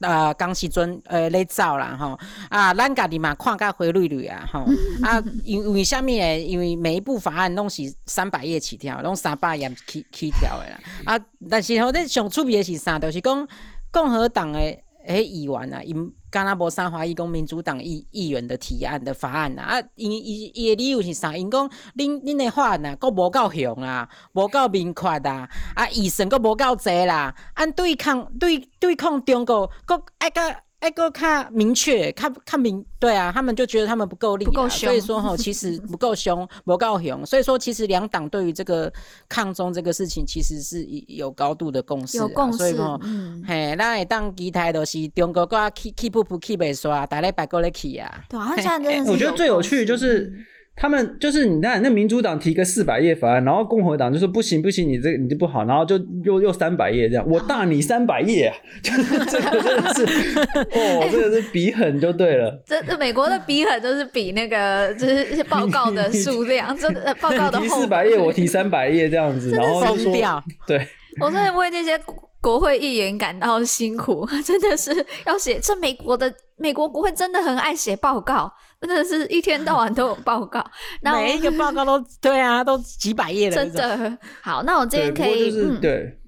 呃，当时阵呃咧走啦，吼啊，咱家己嘛看甲花蕊蕊啊，吼啊，因为啥物诶？因为每一部法案拢是三百页起跳，拢三百页起起跳诶啦。啊，但是吼，咱上趣味诶是啥？就是讲共和党诶诶议员啊，因。刚刚无啥怀疑讲民主党议议员的提案的法案呐啊，因伊伊的理由是啥？因讲恁恁的法案呐，阁无够雄啊，无够明确啊，啊，预算佫无够侪啦，按对抗对对抗中国，佫爱个。哎，够看明确，看看明，对啊，他们就觉得他们不够力，不够凶，所以说吼，[LAUGHS] 其实不够凶，不够凶，所以说其实两党对于这个抗中这个事情，其实是有高度的共识，有共识，所以说，嗯，嘿，咱会当基台都是中国个 keep keep 不 keep 被刷，大礼拜过来去啊，对啊，现在真的是，我觉得最有趣的就是。他们就是你看，那民主党提个四百页法案，然后共和党就说不行不行，你这个你就不好，然后就又又三百页这样，我大你三百页，[LAUGHS] 就是这个真的是，哦，这个是比狠就对了。这这美国的比狠就是比那个就是一些报告的数量，真的报告的。[LAUGHS] 提四百页，我提三百页这样子，然后就说对。我真的为那些国会议员感到辛苦，[LAUGHS] 真的是要写。这美国的美国国会真的很爱写报告。真的是一天到晚都有报告，那每一个报告都对啊，都几百页的。真的好，那我今天可以，就是嗯、对，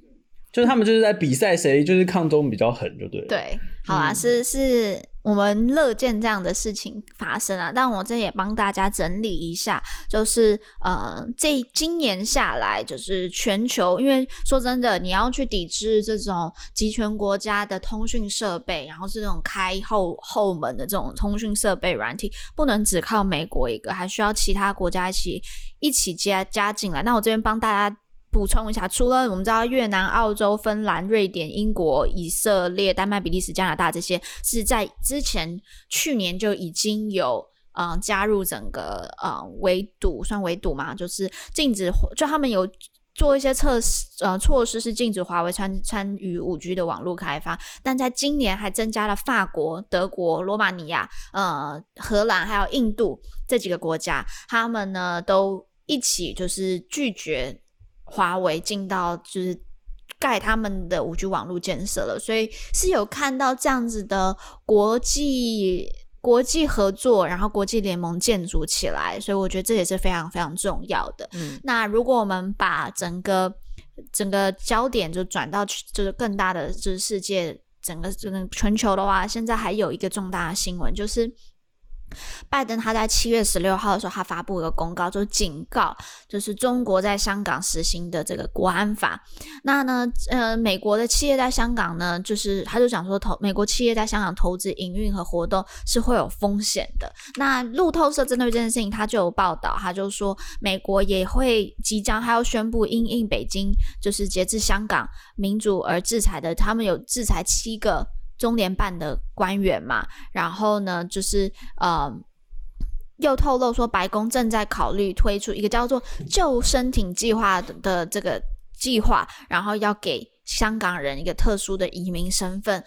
就是他们就是在比赛谁就是抗中比较狠，就对。对，好啊，嗯、是是。我们乐见这样的事情发生啊，但我这也帮大家整理一下，就是呃，这今年下来，就是全球，因为说真的，你要去抵制这种集权国家的通讯设备，然后是这种开后后门的这种通讯设备软体，不能只靠美国一个，还需要其他国家一起一起加加进来。那我这边帮大家。补充一下，除了我们知道越南、澳洲、芬兰、瑞典、英国、以色列、丹麦、比利时、加拿大这些是在之前去年就已经有嗯、加入整个呃围堵，算围堵嘛，就是禁止，就他们有做一些测试呃措施，是禁止华为参参与五 G 的网络开发，但在今年还增加了法国、德国、罗马尼亚、呃荷兰还有印度这几个国家，他们呢都一起就是拒绝。华为进到就是盖他们的五 G 网络建设了，所以是有看到这样子的国际国际合作，然后国际联盟建筑起来，所以我觉得这也是非常非常重要的。嗯，那如果我们把整个整个焦点就转到就是更大的就是世界整个这个全球的话，现在还有一个重大的新闻就是。拜登他在七月十六号的时候，他发布一个公告，就警告，就是中国在香港实行的这个国安法。那呢，呃，美国的企业在香港呢，就是他就讲说投美国企业在香港投资、营运和活动是会有风险的。那路透社针对这件事情，他就有报道，他就说美国也会即将还要宣布因应北京就是截至香港民主而制裁的，他们有制裁七个。中联办的官员嘛，然后呢，就是呃，又透露说，白宫正在考虑推出一个叫做“救生艇计划”的这个计划，然后要给香港人一个特殊的移民身份，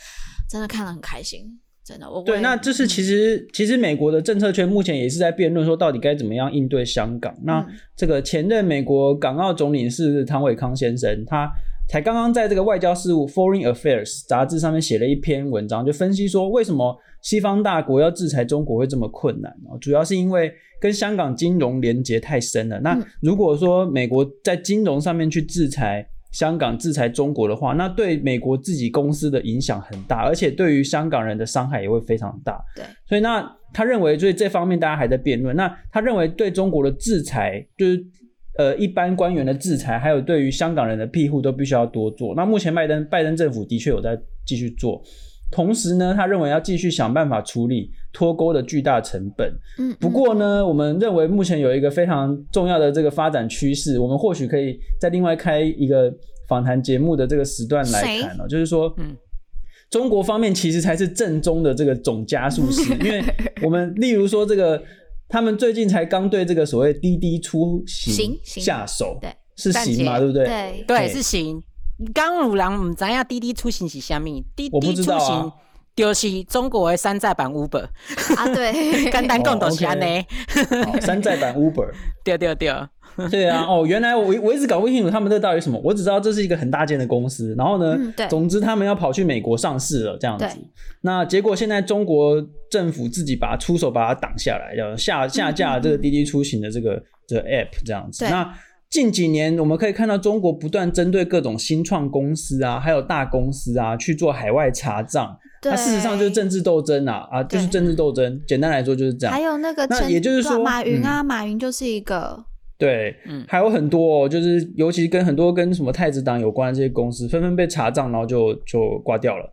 真的看得很开心。真的，我对，那就是其实、嗯、其实美国的政策圈目前也是在辩论说，到底该怎么样应对香港。嗯、那这个前任美国港澳总领事唐伟康先生，他才刚刚在这个外交事务 （Foreign Affairs） 杂志上面写了一篇文章，就分析说为什么西方大国要制裁中国会这么困难。主要是因为跟香港金融连结太深了。那如果说美国在金融上面去制裁，香港制裁中国的话，那对美国自己公司的影响很大，而且对于香港人的伤害也会非常大。对，所以那他认为，所以这方面大家还在辩论。那他认为对中国的制裁，就是呃一般官员的制裁，还有对于香港人的庇护，都必须要多做。那目前拜登拜登政府的确有在继续做，同时呢，他认为要继续想办法处理脱钩的巨大成本。嗯，不过呢，我们认为目前有一个非常重要的这个发展趋势，我们或许可以再另外开一个。访谈节目的这个时段来谈哦，就是说，嗯，中国方面其实才是正宗的这个总加速师，[LAUGHS] 因为我们例如说这个，他们最近才刚对这个所谓滴滴出行下手，对，是行嘛，对不对？对。对是行。刚有人唔知呀，滴滴出行是虾米？滴滴出行就是中国的山寨版 Uber 啊，对，[LAUGHS] 简单讲就是安尼，山寨版 Uber，对对 [LAUGHS] 对。[LAUGHS] 对啊，哦，原来我我一直搞不清楚他们这到底什么。我只知道这是一个很大间的公司，然后呢，嗯、总之他们要跑去美国上市了这样子。那结果现在中国政府自己把出手把它挡下来，要下下架这个滴滴出行的这个、嗯、这个 app 这样子。那近几年我们可以看到中国不断针对各种新创公司啊，还有大公司啊去做海外查账。那事实上就是政治斗争啊啊，就是政治斗争。简单来说就是这样。还有那个，那也就是说，马云啊，嗯、马云就是一个。对，嗯，还有很多，哦，就是尤其跟很多跟什么太子党有关的这些公司，纷纷被查账，然后就就挂掉了。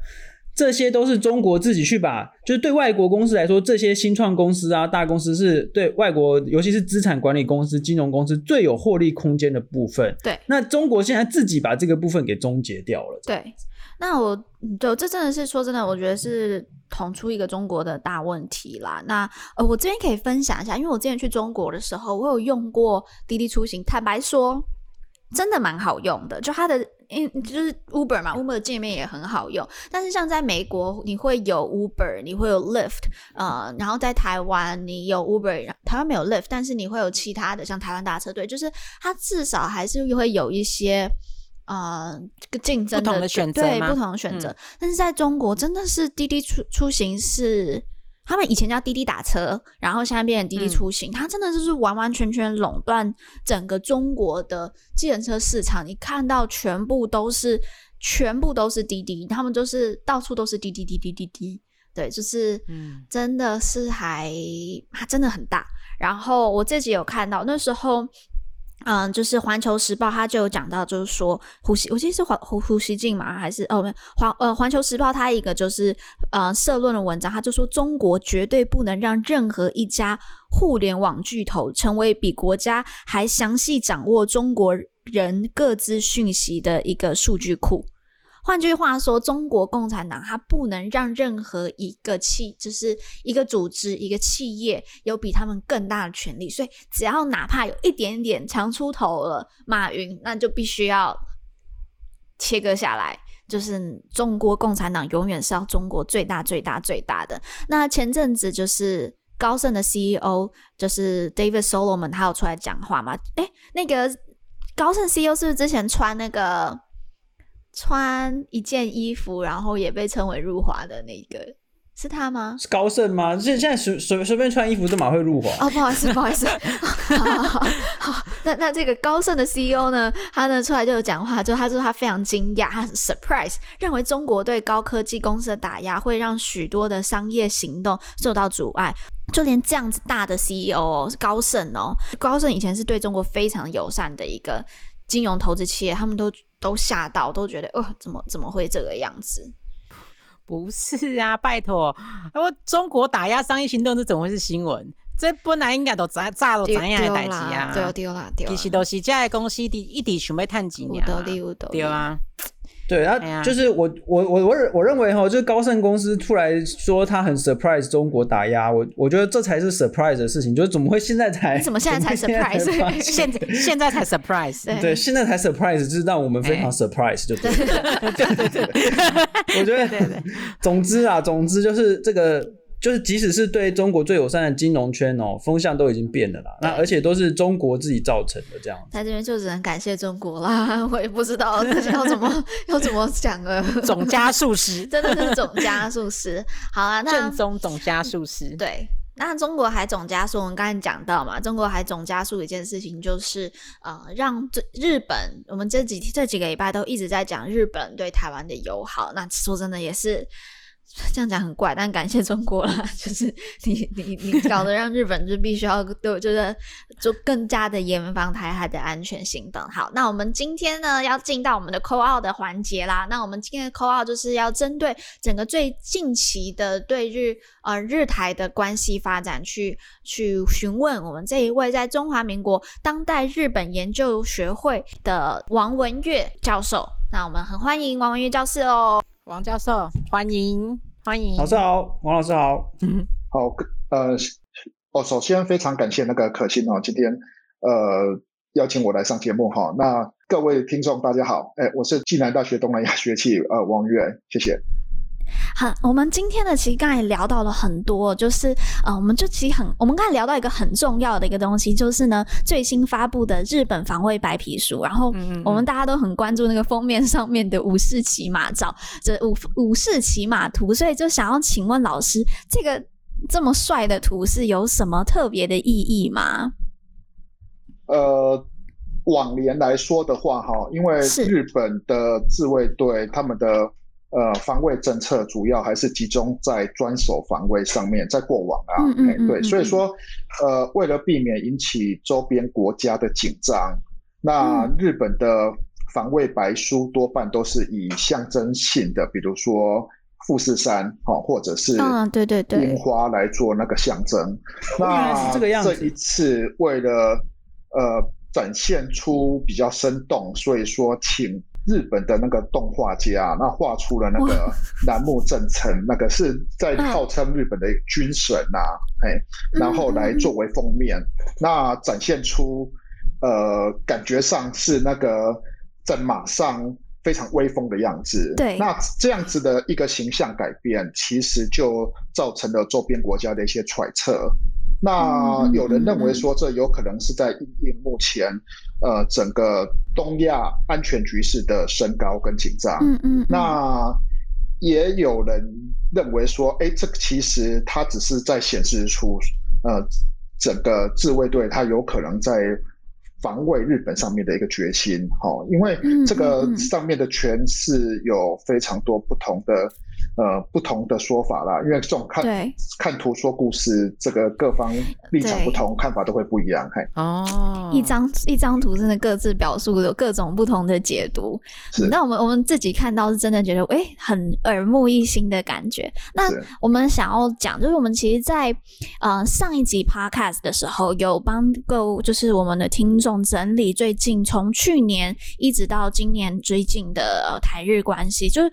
这些都是中国自己去把，就是对外国公司来说，这些新创公司啊、大公司是对外国，尤其是资产管理公司、金融公司最有获利空间的部分。对，那中国现在自己把这个部分给终结掉了。对。那我对，这真的是说真的，我觉得是捅出一个中国的大问题啦。那呃，我这边可以分享一下，因为我之前去中国的时候，我有用过滴滴出行，坦白说，真的蛮好用的。就它的，因就是 Uber 嘛，Uber 的界面也很好用。但是像在美国，你会有 Uber，你会有 Lyft，呃，然后在台湾你有 Uber，台湾没有 Lyft，但是你会有其他的，像台湾大车队，就是它至少还是会有一些。啊，这个竞争的不同的选择，对不同的选择。嗯、但是在中国，真的是滴滴出出行是他们以前叫滴滴打车，然后现在变成滴滴出行，嗯、它真的就是完完全全垄断整个中国的计程车市场。你看到全部都是，全部都是滴滴，他们就是到处都是滴滴滴滴滴滴。对，就是，嗯，真的是还，它真的很大。然后我自己有看到那时候。嗯，就是《环球时报》他就有讲到，就是说呼吸，我记得是胡胡胡锡进嘛，还是哦环呃《环球时报》他一个就是呃社论的文章，他就说中国绝对不能让任何一家互联网巨头成为比国家还详细掌握中国人各自讯息的一个数据库。换句话说，中国共产党它不能让任何一个企，就是一个组织、一个企业有比他们更大的权利。所以，只要哪怕有一点点强出头了，马云那就必须要切割下来。就是中国共产党永远是要中国最大、最大、最大的。那前阵子就是高盛的 CEO 就是 David Solomon，他有出来讲话嘛？诶，那个高盛 CEO 是不是之前穿那个？穿一件衣服，然后也被称为入华的那个是他吗？是高盛吗？现现在随随随便穿衣服都蛮会入华。哦，不好意思，不好意思。[LAUGHS] 好，好，好，好，那那这个高盛的 CEO 呢？他呢出来就有讲话，就他说他非常惊讶，他很 surprise，认为中国对高科技公司的打压会让许多的商业行动受到阻碍。就连这样子大的 CEO 哦，高盛哦，高盛以前是对中国非常友善的一个金融投资企业，他们都。都吓到，都觉得哦，怎么怎么会这个样子？不是啊，拜托，我中国打压商业行动，这怎么会是新闻？这本来应该都炸炸都怎样的代志啊？对啊，对啦，对啦。其实都是这些公司一直想要赚钱呀，有道理，有道理。对啊，对，然后就是我我我我我认为哈，就是高盛公司出来说他很 surprise 中国打压我，我觉得这才是 surprise 的事情，就是怎么会现在才？怎么现在才 surprise？[LAUGHS] 现在现在才 surprise？对，对，现在才 surprise，就是让我们非常 surprise，就对。[LAUGHS] 对对对对，[LAUGHS] 我觉得，对对，总之啊，总之就是这个。就是，即使是对中国最友善的金融圈哦，风向都已经变了啦。那而且都是中国自己造成的这样。在这边就只能感谢中国啦，[LAUGHS] 我也不知道自己要怎么 [LAUGHS] 要怎么讲了。总加速师，[LAUGHS] 真的是总加速师。好啊，那正宗总加速师。对，那中国还总加速，我们刚才讲到嘛，中国还总加速一件事情，就是呃，让这日本，我们这几这几个礼拜都一直在讲日本对台湾的友好。那说真的也是。这样讲很怪，但感谢中国啦，[LAUGHS] 就是你你你搞得让日本就必须要对，就是就更加的严防台海的安全性等。好，那我们今天呢要进到我们的扣二的环节啦。那我们今天的扣二就是要针对整个最近期的对日呃日台的关系发展去去询问我们这一位在中华民国当代日本研究学会的王文跃教授。那我们很欢迎王文跃教授哦。王教授，欢迎。欢迎，老师好，王老师好，嗯，好，呃，哦，首先非常感谢那个可心哦，今天呃邀请我来上节目哈，那各位听众大家好，哎，我是暨南大学东南亚学系呃王源，谢谢。好，我们今天呢，其实刚才聊到了很多，就是呃，我们就其实很，我们刚才聊到一个很重要的一个东西，就是呢，最新发布的日本防卫白皮书。然后我们大家都很关注那个封面上面的武士骑马照，这武武士骑马图，所以就想要请问老师，这个这么帅的图是有什么特别的意义吗？呃，往年来说的话，哈，因为日本的自卫队他们的。呃，防卫政策主要还是集中在专守防卫上面，在过往啊，嗯嗯嗯、对，所以说，呃，为了避免引起周边国家的紧张，那日本的防卫白书多半都是以象征性的，比如说富士山，或者是对对对，樱花来做那个象征。嗯、那这一次为了呃展现出比较生动，所以说请。日本的那个动画家，那画出了那个楠木正成，那个是在号称日本的军神呐、啊，哎、嗯，然后来作为封面，嗯、那展现出呃感觉上是那个在马上非常威风的样子。对，那这样子的一个形象改变，其实就造成了周边国家的一些揣测。那有人认为说，这有可能是在因应目前，呃，整个东亚安全局势的升高跟紧张。嗯嗯。那也有人认为说，哎，这个其实它只是在显示出，呃，整个自卫队它有可能在防卫日本上面的一个决心。哈，因为这个上面的权势有非常多不同的。呃，不同的说法啦，因为这种看对看图说故事，这个各方立场不同，看法都会不一样。嘿，哦，一张一张图真的各自表述有各种不同的解读。是，那我们我们自己看到是真的觉得，哎，很耳目一新的感觉。那我们想要讲，就是我们其实在，在呃上一集 podcast 的时候，有帮够就是我们的听众整理最近从去年一直到今年最近的台日关系，就是。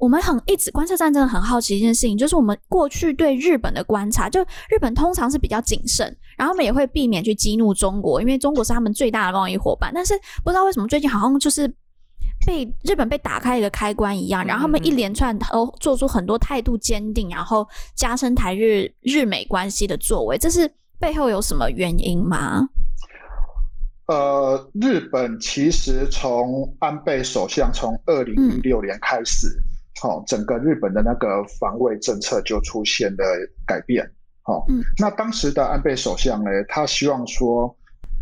我们很一直观测站真的很好奇一件事情，就是我们过去对日本的观察，就日本通常是比较谨慎，然后他们也会避免去激怒中国，因为中国是他们最大的贸易伙伴。但是不知道为什么最近好像就是被日本被打开一个开关一样，然后他们一连串都做出很多态度坚定，然后加深台日日美关系的作为，这是背后有什么原因吗？呃，日本其实从安倍首相从二零一六年开始。嗯好，整个日本的那个防卫政策就出现了改变。好，嗯，那当时的安倍首相呢，他希望说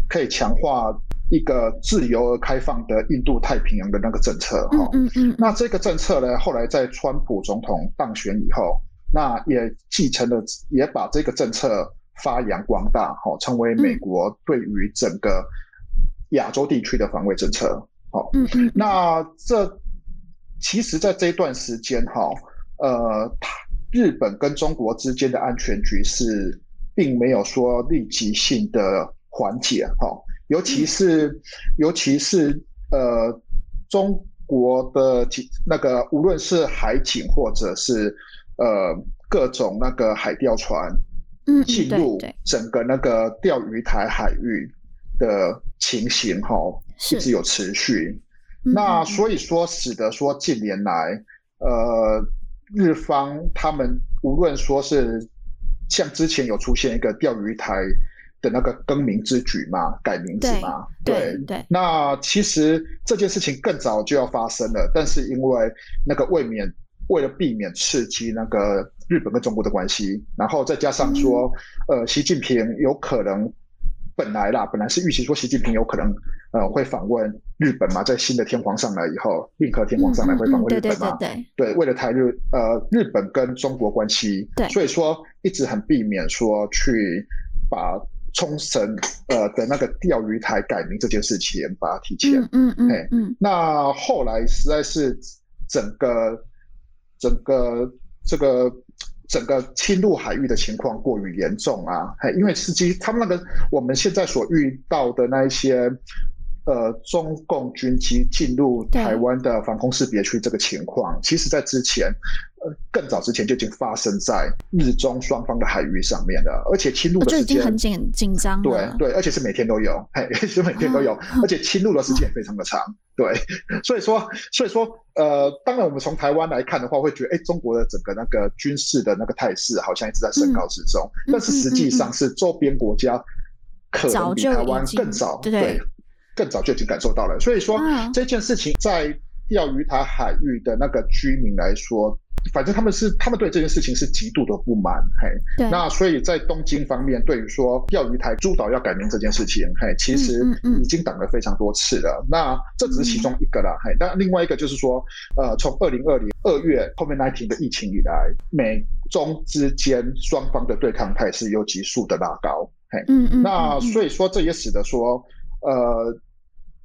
可以强化一个自由而开放的印度太平洋的那个政策。哈，嗯嗯，那这个政策呢，后来在川普总统当选以后，那也继承了，也把这个政策发扬光大，好，成为美国对于整个亚洲地区的防卫政策。好，嗯嗯，那这。其实，在这一段时间，哈，呃，日本跟中国之间的安全局势并没有说立即性的缓解，哈，尤其是，尤其是，呃，中国的那个无论是海警或者是呃各种那个海钓船，嗯，进入整个那个钓鱼台海域的情形哈，一直有持续。那所以说，使得说近年来，呃，日方他们无论说是像之前有出现一个钓鱼台的那个更名之举嘛，改名字嘛，对对，对。那其实这件事情更早就要发生了，但是因为那个未免为了避免刺激那个日本跟中国的关系，然后再加上说，嗯、呃，习近平有可能。本来啦，本来是预期说习近平有可能呃会访问日本嘛，在新的天皇上来以后，令和天皇上来会访问日本嘛？嗯嗯、对对对对，对，为了台日呃日本跟中国关系，对，所以说一直很避免说去把冲绳呃的那个钓鱼台改名这件事情把它提前。嗯嗯嗯，嗯。那后来实在是整个整个这个。整个侵入海域的情况过于严重啊！因为司机他们那个我们现在所遇到的那一些，呃，中共军机进入台湾的防空识别区这个情况，其实在之前，呃，更早之前就已经发生在日中双方的海域上面了，而且侵入的时间很紧紧张。对对，而且是每天都有，[LAUGHS] 嘿，是每天都有，而且侵入的时间也非常的长。对，[LAUGHS] 所以说，所以说，呃，当然，我们从台湾来看的话，会觉得，哎，中国的整个那个军事的那个态势好像一直在升高之中，嗯、但是实际上是周边国家可能比台湾更早，对，对，更早就已经感受到了。所以说，啊、这件事情在钓鱼台海域的那个居民来说。反正他们是，他们对这件事情是极度的不满，嘿，对。那所以在东京方面，对于说钓鱼台诸岛要改名这件事情，嘿，其实已经挡了非常多次了。嗯嗯嗯。那这只是其中一个啦，嘿。但另外一个就是说，呃，从二零二零二月 COVID-19 的疫情以来，美中之间双方的对抗态势又急速的拉高，嘿，嗯嗯，嗯。那所以说，这也使得说，呃，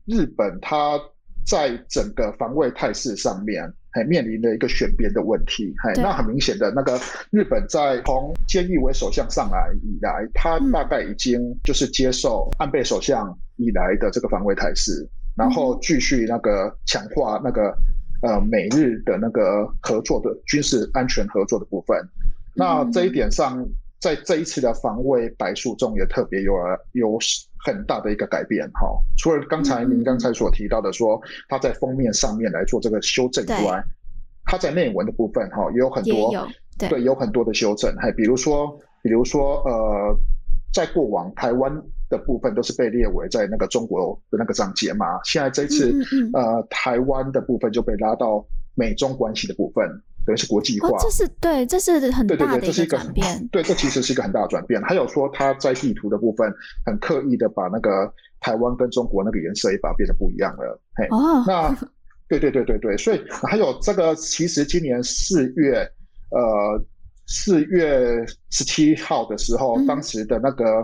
日本它在整个防卫态势上面。还面临了一个选边的问题，嘿，那很明显的那个日本在从菅义伟首相上来以来，他大概已经就是接受安倍首相以来的这个防卫态势，然后继续那个强化那个呃美日的那个合作的军事安全合作的部分。那这一点上，在这一次的防卫白书中也特别有了有。很大的一个改变哈，除了刚才您刚才所提到的说，他在封面上面来做这个修正以外，他在内文的部分哈也有很多有对，对有很多的修正，还比如说比如说呃，在过往台湾的部分都是被列为在那个中国的那个章节嘛，现在这一次嗯嗯。呃台湾的部分就被拉到美中关系的部分。等于是国际化，哦、这是对，这是很大的一个转变。[LAUGHS] 对，这其实是一个很大的转变。还有说他在地图的部分很刻意的把那个台湾跟中国那个颜色也把它变得不一样了。嘿，哦，那对对对对对，所以还有这个，其实今年四月，呃，四月十七号的时候，嗯，当时的那个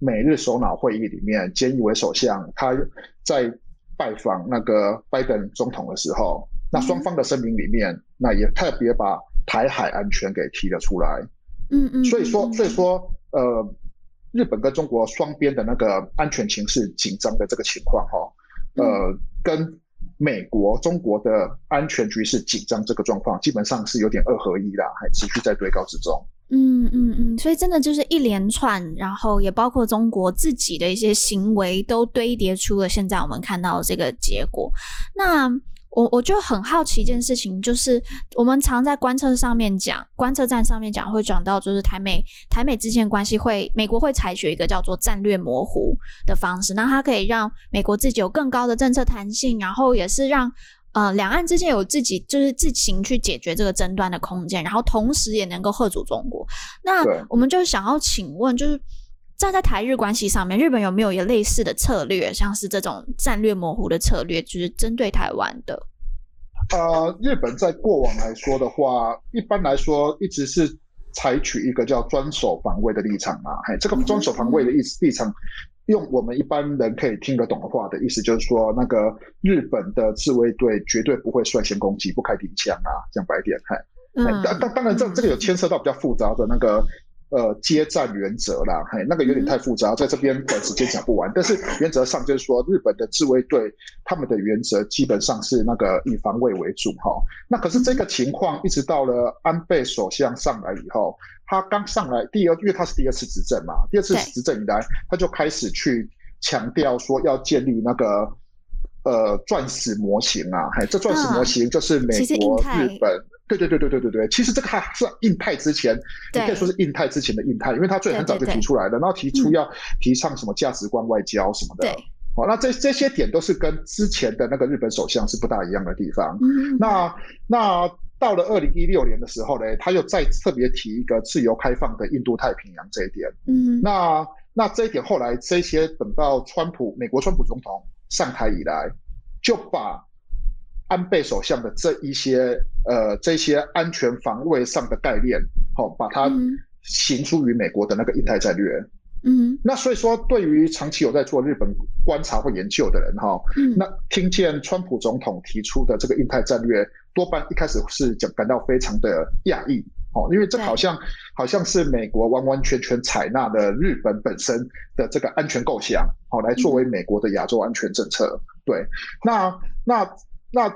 美日首脑会议里面，菅义伟首相他在拜访那个拜登总统的时候。那双方的声明里面，那也特别把台海安全给提了出来。嗯嗯，所以说，所以说，呃，日本跟中国双边的那个安全情势紧张的这个情况，哈，呃，跟美国、中国的安全局势紧张这个状况，基本上是有点二合一啦，还持续在对高之中。嗯嗯嗯，所以真的就是一连串，然后也包括中国自己的一些行为，都堆叠出了现在我们看到的这个结果。那。我我就很好奇一件事情，就是我们常在观测上面讲，观测站上面讲会讲到，就是台美台美之间关系会，美国会采取一个叫做战略模糊的方式，那它可以让美国自己有更高的政策弹性，然后也是让呃两岸之间有自己就是自行去解决这个争端的空间，然后同时也能够吓阻中国。那我们就想要请问，就是。站在台日关系上面，日本有没有一个类似的策略，像是这种战略模糊的策略，就是针对台湾的？呃，日本在过往来说的话，一般来说一直是采取一个叫专守防卫的立场嘛。嘿，这个专守防卫的意思立场，用我们一般人可以听得懂的话的意思，就是说那个日本的自卫队绝对不会率先攻击，不开顶枪啊，讲白点。嘿，嗯，当当然这这个有牵涉到比较复杂的那个。呃接战原则啦，嘿，那个有点太复杂，在这边短时间讲不完。但是原则上就是说，日本的自卫队他们的原则基本上是那个以防卫为主哈。那可是这个情况一直到了安倍首相上来以后，他刚上来第二，因为他是第二次执政嘛，第二次执政以来，他就开始去强调说要建立那个。呃，钻石模型啊，嘿，这钻石模型就是美国、日本，对对对对对对对。其实这个还是印太之前，你可以说是印太之前的印太，因为他最很早就提出来了，然后提出要提倡什么价值观外交什么的。好，那这这些点都是跟之前的那个日本首相是不大一样的地方。那那到了二零一六年的时候呢，他又再特别提一个自由开放的印度太平洋这一点。嗯，那那这一点后来这些等到川普美国川普总统。上台以来，就把安倍首相的这一些呃这些安全防卫上的概念，好、哦，把它行出于美国的那个印太战略。嗯，那所以说，对于长期有在做日本观察或研究的人哈，哦嗯、那听见川普总统提出的这个印太战略，多半一开始是讲感到非常的讶异。哦，因为这好像好像是美国完完全全采纳了日本本身的这个安全构想，好，来作为美国的亚洲安全政策。对，那那那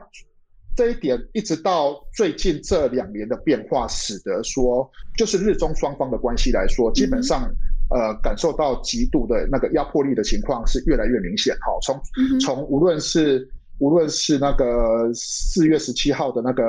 这一点一直到最近这两年的变化，使得说就是日中双方的关系来说，基本上呃感受到极度的那个压迫力的情况是越来越明显。好，从从无论是无论是那个四月十七号的那个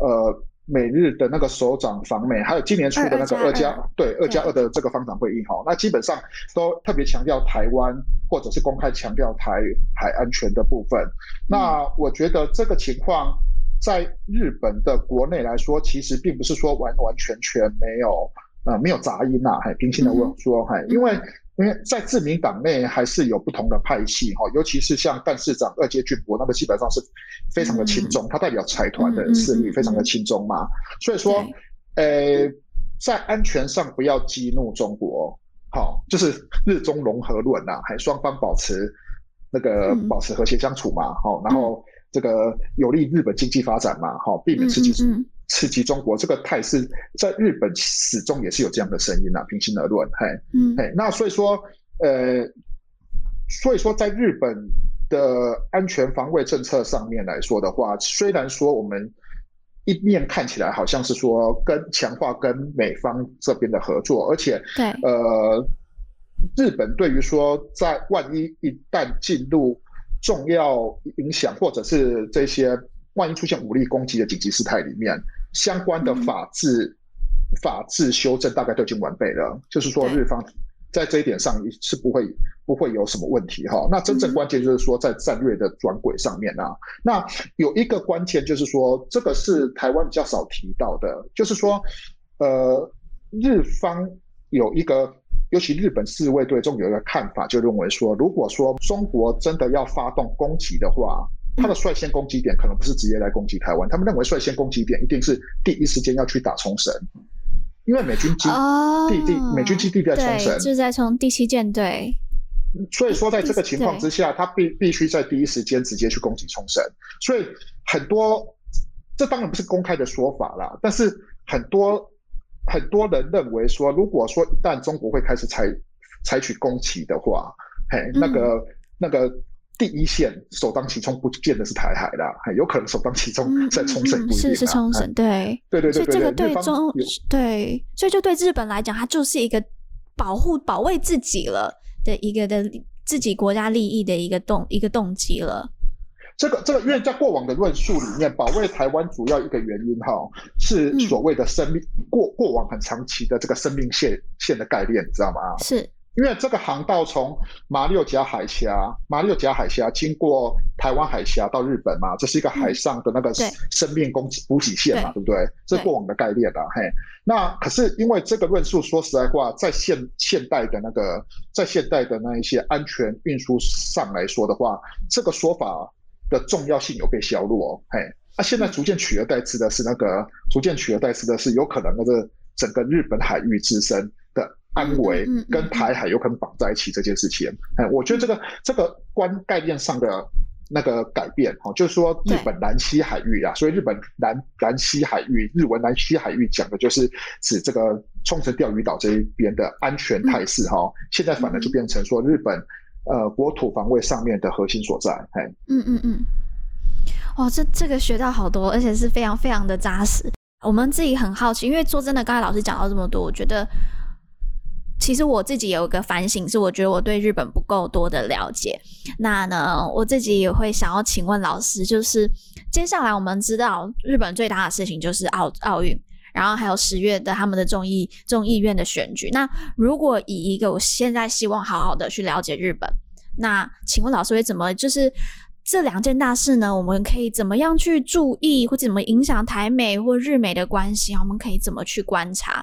呃。美日的那个首长访美，还有今年出的那个二加对二加二的这个方长会议哈，那基本上都特别强调台湾，或者是公开强调台海安全的部分。那我觉得这个情况在日本的国内来说，其实并不是说完完全全没有呃没有杂音呐，还平心的问说，还因为。因为在自民党内还是有不同的派系哈，尤其是像干事长二阶俊博，那个基本上是非常的亲中，他代表财团的势力非常的亲中嘛，所以说，呃，在安全上不要激怒中国，好，就是日中融合论呐，还双方保持那个保持和谐相处嘛，好，然后这个有利日本经济发展嘛，好，避免刺激刺激中国这个态势，在日本始终也是有这样的声音呐、啊。平心而论，嘿，嗯，嘿，那所以说，呃，所以说，在日本的安全防卫政策上面来说的话，虽然说我们一面看起来好像是说跟强化跟美方这边的合作，而且，对，呃，日本对于说在万一一旦进入重要影响或者是这些万一出现武力攻击的紧急事态里面。相关的法制、嗯、法制修正大概都已经完备了，就是说日方在这一点上是不会不会有什么问题哈。那真正关键就是说在战略的转轨上面啊，那有一个关键就是说，这个是台湾比较少提到的，就是说，呃，日方有一个，尤其日本自卫队中有一个看法，就认为说，如果说中国真的要发动攻击的话。他的率先攻击点可能不是直接来攻击台湾，他们认为率先攻击点一定是第一时间要去打冲绳，因为美军基地地美军基地在冲绳，就是在从第七舰队。所以说，在这个情况之下，他必必须在第一时间直接去攻击冲绳。所以很多，这当然不是公开的说法啦，但是很多很多人认为说，如果说一旦中国会开始采采取攻击的话，嘿，那个、嗯、那个。第一线首当其冲不见得是台海啦，还有可能首当其冲在冲绳，是是冲绳，对对对对对。所以这个对中对，所以就对日本来讲，它就是一个保护保卫自己了的一个的自己国家利益的一个动一个动机了。这个这个，因为在过往的论述里面，保卫台湾主要一个原因哈，是所谓的生命、嗯、过过往很长期的这个生命线线的概念，你知道吗？是。因为这个航道从马六甲海峡，马六甲海峡经过台湾海峡到日本嘛，这是一个海上的那个生命供给补给线嘛，对，对不对？这是过往的概念啦。嘿，那可是因为这个论述，说实在话，在现现代的那个，在现代的那一些安全运输上来说的话，这个说法的重要性有被削弱。嘿，那、啊、现在逐渐取而代之的是那个，逐渐取而代之的是有可能那个整个日本海域自身的。安危跟台海有可能绑在一起这件事情，哎，我觉得这个这个观概念上的那个改变哈，就是说日本南西海域啊，所以日本南南西海域，日文南西海域讲的就是指这个冲绳钓鱼岛这一边的安全态势哈。现在反而就变成说日本呃国土防卫上面的核心所在。哎，嗯嗯嗯，哇，这这个学到好多，而且是非常非常的扎实。我们自己很好奇，因为说真的，刚才老师讲到这么多，我觉得。其实我自己有一个反省，是我觉得我对日本不够多的了解。那呢，我自己也会想要请问老师，就是接下来我们知道日本最大的事情就是奥奥运，然后还有十月的他们的众议众议院的选举。那如果以一个我现在希望好好的去了解日本，那请问老师会怎么就是这两件大事呢？我们可以怎么样去注意，或者怎么影响台美或日美的关系？我们可以怎么去观察？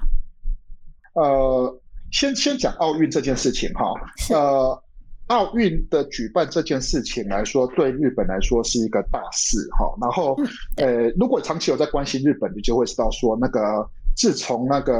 呃。先先讲奥运这件事情哈，呃，奥运的举办这件事情来说，对日本来说是一个大事哈。然后，呃，如果长期有在关心日本，你就会知道说，那个自从那个。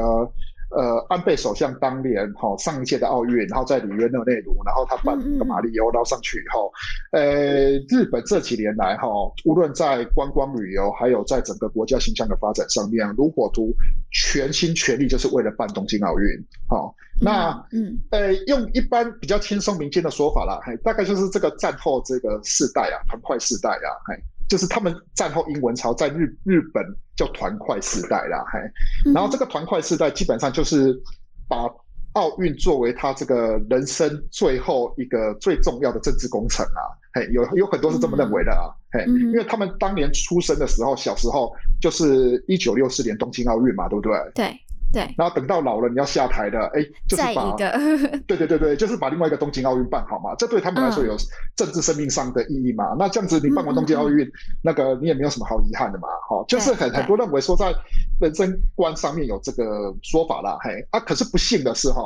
呃，安倍首相当年哈、哦、上一届的奥运，然后在里约热内卢，然后他办那个马里欧，然后上去以后，呃，日本这几年来哈、哦，无论在观光旅游，还有在整个国家形象的发展上面，如果图，全心全力就是为了办东京奥运。好、哦，那嗯，呃，用一般比较轻松民间的说法啦，嘿，大概就是这个战后这个世代啊，团块世代啊，嘿。就是他们战后英文潮在日日本叫团块时代啦，嘿，然后这个团块时代基本上就是把奥运作为他这个人生最后一个最重要的政治工程啊，嘿，有有很多是这么认为的啊，嘿，因为他们当年出生的时候，小时候就是一九六四年东京奥运嘛，对不对？对。对，然后等到老了你要下台的，哎，就是把，[LAUGHS] [LAUGHS] 对对对对，就是把另外一个东京奥运办好嘛，这对他们来说有政治生命上的意义嘛。嗯、那这样子你办完东京奥运，嗯、那个你也没有什么好遗憾的嘛，哈，就是很很多认为说在人生观上面有这个说法啦，嘿，啊，可是不幸的是哈，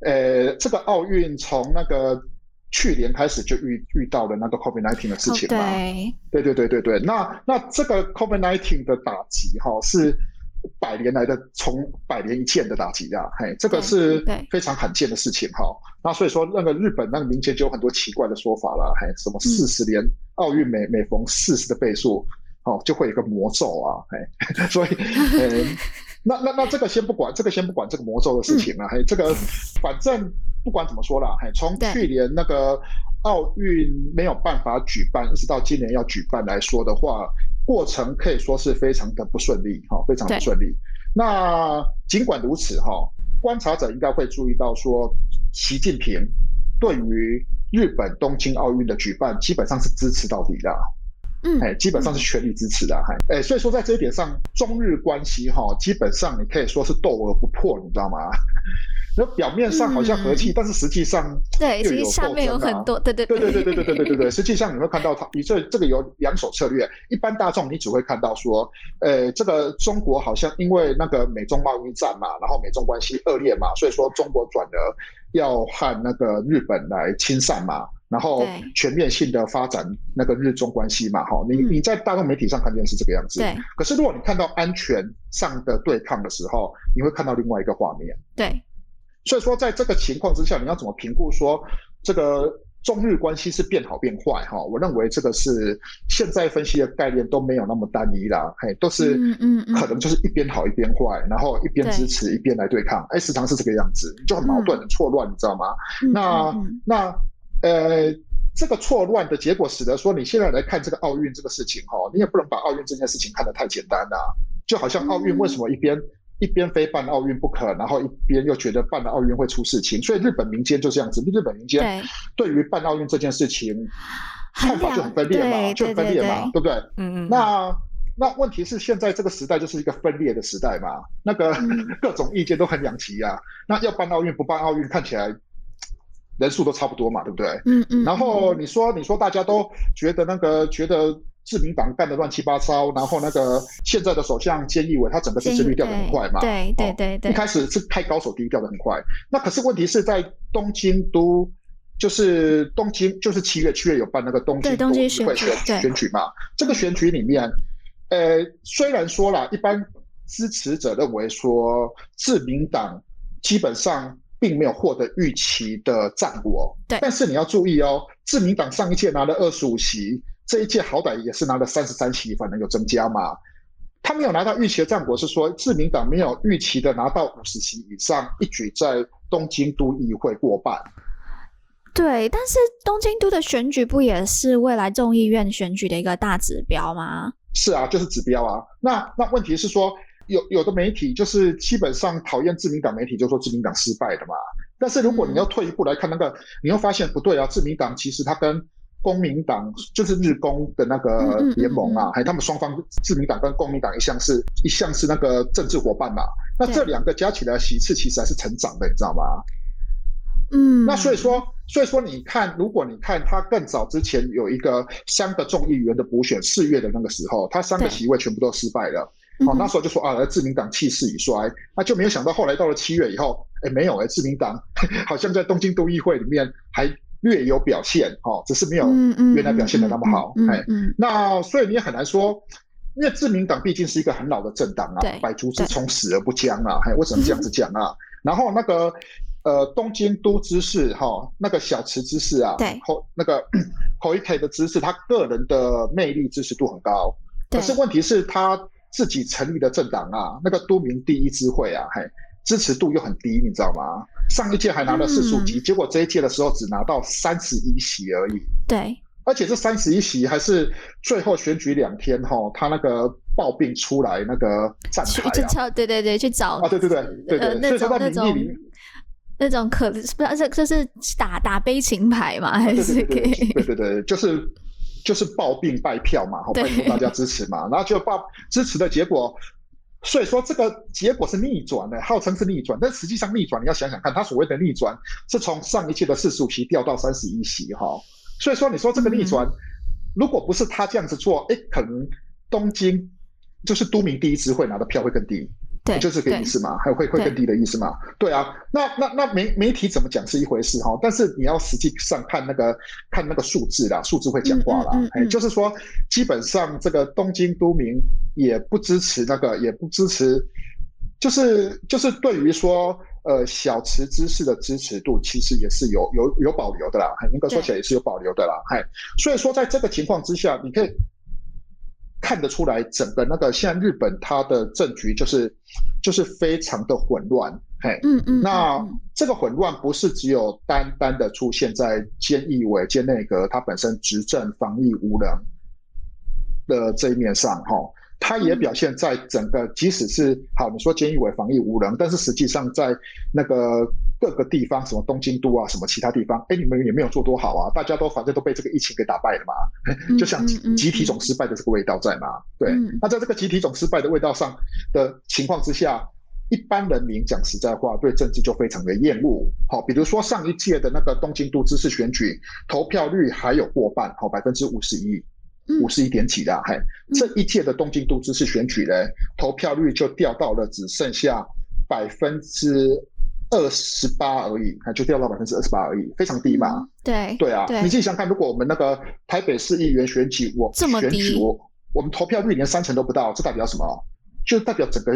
呃，这个奥运从那个去年开始就遇遇到了那个 COVID-19 的事情嘛，哦、对，对对对对对，那那这个 COVID-19 的打击哈是。百年来的从百年一见的打击啊，嘿，这个是非常罕见的事情哈。那所以说，那个日本那个民间就有很多奇怪的说法了，嘿，什么四十年奥运每每逢四十的倍数，哦，就会有一个魔咒啊，嘿，[LAUGHS] 所以，呃，那那那这个先不管，这个先不管这个魔咒的事情了，嘿，这个反正不管怎么说啦，嘿，从去年那个奥运没有办法举办，一直到今年要举办来说的话。过程可以说是非常的不顺利，哈，非常不顺利。那尽管如此，哈，观察者应该会注意到说，习近平对于日本东京奥运的举办基本上是支持到底的，嗯，哎，基本上是全力支持的，哈，哎，所以说在这一点上，中日关系哈，基本上你可以说是斗而不破，你知道吗？那表面上好像和气，嗯、但是实际上对，其实下面有很多，对对 [LAUGHS] 对对对对对对对对对，实际上你会看到它，你这这个有两手策略。一般大众你只会看到说，呃，这个中国好像因为那个美中贸易战嘛，然后美中关系恶劣嘛，所以说中国转而要和那个日本来亲善嘛，然后全面性的发展那个日中关系嘛，哈，你你在大众媒体上看见是这个样子，对。可是如果你看到安全上的对抗的时候，你会看到另外一个画面，对。所以说，在这个情况之下，你要怎么评估说这个中日关系是变好变坏？哈，我认为这个是现在分析的概念都没有那么单一啦，嘿，都是嗯嗯，可能就是一边好一边坏，然后一边支持一边来对抗，哎，时常是这个样子，就很矛盾、很错乱，你知道吗？那那呃，这个错乱的结果使得说，你现在来看这个奥运这个事情，哈，你也不能把奥运这件事情看得太简单啦，就好像奥运为什么一边。一边非办奥运不可，然后一边又觉得办了奥运会出事情，所以日本民间就这样子。日本民间对于办奥运这件事情看法就很分裂嘛，就很分裂嘛，对不对？嗯嗯。那那问题是现在这个时代就是一个分裂的时代嘛，那个 [LAUGHS] 各种意见都很两极呀。那要办奥运不办奥运，看起来人数都差不多嘛，对不对？嗯嗯。然后你说你说大家都觉得那个觉得。自民党干的乱七八糟，然后那个现在的首相菅义伟，他整个支持率掉得很快嘛？对对对对，一开始是太高手低，掉得很快。那可是问题是在东京都，就是东京，就是七月七月有办那个东京都议会选选举嘛？这个选举里面，呃，虽然说了，一般支持者认为说自民党基本上并没有获得预期的战果，对，但是你要注意哦，自民党上一届拿了二十五席。这一届好歹也是拿了三十三席，反正有增加嘛。他没有拿到预期的战果是说，自民党没有预期的拿到五十席以上，一举在东京都议会过半。对，但是东京都的选举不也是未来众议院选举的一个大指标吗？是啊，就是指标啊。那那问题是说，有有的媒体就是基本上讨厌自民党媒体，就说自民党失败的嘛。但是如果你要退一步来看那个，嗯、你会发现不对啊，自民党其实他跟公民党就是日公的那个联盟啊，还、嗯嗯嗯、他们双方自民党跟公民党一向是一向是那个政治伙伴嘛。那这两个加起来席次其实还是成长的，你知道吗？嗯，那所以说，所以说你看，如果你看他更早之前有一个三个众议员的补选，四月的那个时候，他三个席位全部都失败了。哦，那时候就说啊，自民党气势已衰，那就没有想到后来到了七月以后，哎，没有哎，自民党 [LAUGHS] 好像在东京都议会里面还略有表现，哦，只是没有原来表现的那么好。哎，那所以你也很难说，因为自民党毕竟是一个很老的政党啊，百足之虫，死而不僵啊，还为什么这样子讲啊？然后那个。呃，东京都知事哈、哦，那个小池知事啊，对，后那个口一台的知事，他个人的魅力支持度很高，可是问题是他自己成立的政党啊，那个都民第一支会啊，嘿，支持度又很低，你知道吗？上一届还拿了四十五席，结果这一届的时候只拿到三十一席而已。对，而且这三十一席还是最后选举两天哈、哦，他那个暴病出来那个站台啊，对对对，去找啊，对对对对对，呃、所以说在民意里。那种可不是这就是打打悲情牌嘛，还是给对对对，对对对，就是就是抱病拜票嘛，好，拜托大家支持嘛，然后就抱支持的结果，所以说这个结果是逆转的，号称是逆转，但实际上逆转你要想想看，他所谓的逆转是从上一届的四十五席掉到三十一席哈，所以说你说这个逆转，嗯、如果不是他这样子做，哎，可能东京就是都民第一次会拿的票会更低。对，就是这个意思嘛，还有会会更低的意思嘛？对啊，那那那媒媒体怎么讲是一回事哈，但是你要实际上看那个看那个数字啦，数字会讲话啦。哎、嗯就是说基本上这个东京都民也不支持那个，也不支持，就是就是对于说呃小池知事的支持度其实也是有有有保留的啦，应该说起来也是有保留的啦，嘿，所以说在这个情况之下，你可以。看得出来，整个那个现在日本它的政局就是就是非常的混乱，嘿，嗯嗯，那这个混乱不是只有单单的出现在菅义伟、菅内阁他本身执政防疫无能的这一面上，哈。他也表现在整个，即使是好，你说菅义伟防疫无能，但是实际上在那个各个地方，什么东京都啊，什么其他地方，哎，你们也没有做多好啊，大家都反正都被这个疫情给打败了嘛，就像集集体总失败的这个味道在嘛，对。那在这个集体总失败的味道上的情况之下，一般人民讲实在话，对政治就非常的厌恶。好，比如说上一届的那个东京都知事选举，投票率还有过半，好，百分之五十一。五十一点几的，嘿，这一届的东京都知事选举呢，投票率就掉到了只剩下百分之二十八而已，就掉到百分之二十八而已，非常低嘛。对对啊，你自己想看，如果我们那个台北市议员选举，我选举我我们投票率连三成都不到，这代表什么？就代表整个。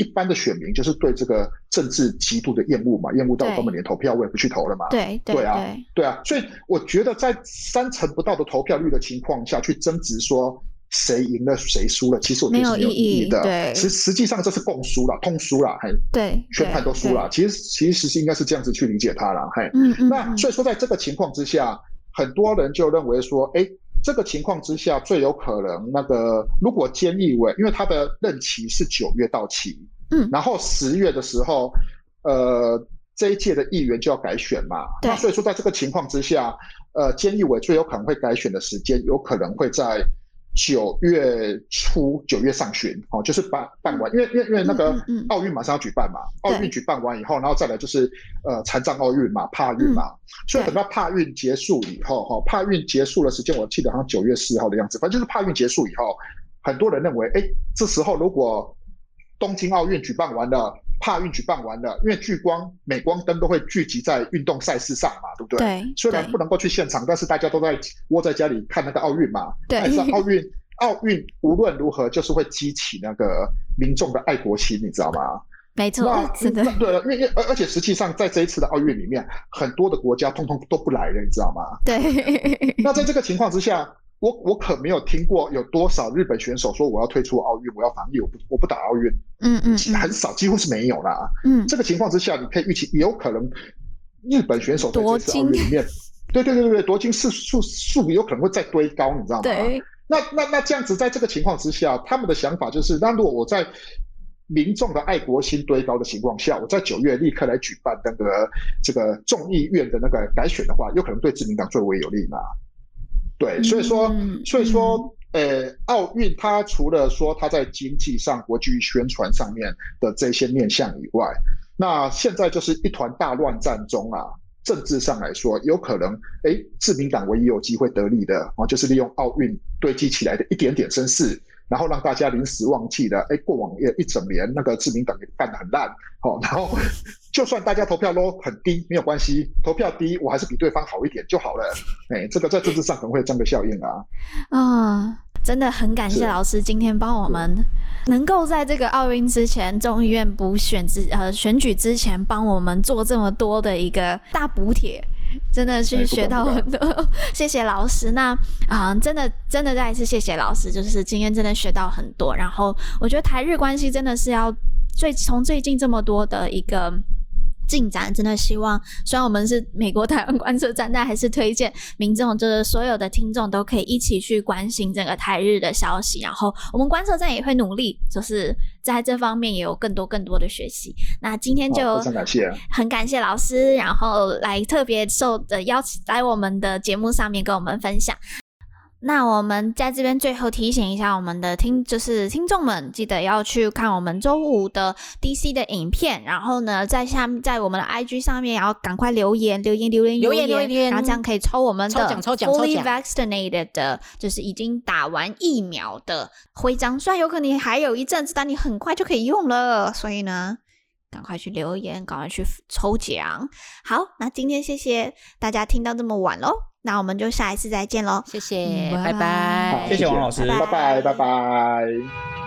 一般的选民就是对这个政治极度的厌恶嘛，厌恶到根本连投票我也不去投了嘛。对对，对啊，对啊，所以我觉得在三成不到的投票率的情况下去争执说谁赢了谁输了，其实我觉得是没有意义的。对，实实际上这是共输了，通输了，还对，全盘都输了。其实其实是应该是这样子去理解它了，嘿。嗯嗯。那所以说在这个情况之下，很多人就认为说，哎。这个情况之下，最有可能那个，如果菅义伟，因为他的任期是九月到期，嗯，然后十月的时候，呃，这一届的议员就要改选嘛，那所以说在这个情况之下，呃，菅义伟最有可能会改选的时间，有可能会在。九月初，九月上旬，哦，就是办办完，因为因为因为那个奥运马上要举办嘛，奥运举办完以后，然后再来就是呃残障奥运嘛，帕运嘛，所以等到帕运结束以后，哈，帕运结束的时间，我记得好像九月四号的样子，反正就是帕运结束以后，很多人认为，哎，这时候如果东京奥运举办完了。帕运举办完了，因为聚光、镁光灯都会聚集在运动赛事上嘛，对不对？对。虽然不能够去现场，但是大家都在窝在家里看那个奥运嘛。对。但是奥运，[LAUGHS] 奥运无论如何就是会激起那个民众的爱国心，你知道吗？没错，是 [LAUGHS] 的。对，因为而而且实际上在这一次的奥运里面，很多的国家通通都不来了，你知道吗？对。那在这个情况之下，我我可没有听过有多少日本选手说我要退出奥运，我要防疫，我不我不打奥运。嗯嗯，很少，几乎是没有啦。嗯，这个情况之下，你可以预期有可能日本选手在这次奥运里面，[LAUGHS] 对对对对对，夺金次数数有可能会再堆高，你知道吗？对。那那那这样子，在这个情况之下，他们的想法就是，那如果我在民众的爱国心堆高的情况下，我在九月立刻来举办那个这个众议院的那个改选的话，有可能对自民党最为有利嘛？对，所以说，嗯、所以说，呃，奥运它除了说它在经济上、国际宣传上面的这些面向以外，那现在就是一团大乱战中啊。政治上来说，有可能，哎，自民党唯一有机会得利的啊，就是利用奥运堆积起来的一点点声势，然后让大家临时忘记了，哎，过往一整年那个自民党也干得很烂，好，然后 [LAUGHS] 就算大家投票都很低，没有关系，投票低我还是比对方好一点就好了，哎，这个在政治上可能会有这样的效应啊，啊。真的很感谢老师今天帮我们能够在这个奥运之前，众议院补选之呃选举之前帮我们做这么多的一个大补帖，[LAUGHS] 真的是学到很多，[LAUGHS] 谢谢老师。那啊、呃，真的真的再一次谢谢老师，就是今天真的学到很多。然后我觉得台日关系真的是要最从最近这么多的一个。进展真的希望，虽然我们是美国台湾观测站，但还是推荐民众，就是所有的听众都可以一起去关心整个台日的消息。然后我们观测站也会努力，就是在这方面也有更多更多的学习。那今天就非常感谢，很感谢老师，然后来特别受的邀请来我们的节目上面跟我们分享。那我们在这边最后提醒一下我们的听，就是听众们，记得要去看我们周五的 DC 的影片，然后呢，在下面在我们的 IG 上面，然后赶快留言留言留言留言留言，然后这样可以抽我们的 Fully Vaccinated 的，就是已经打完疫苗的徽章，虽然有可能还有一阵子，但你很快就可以用了，所以呢，赶快去留言，赶快去抽奖。好，那今天谢谢大家听到这么晚喽。那我们就下一次再见喽，谢谢，拜拜，谢谢王老师，拜拜，拜拜。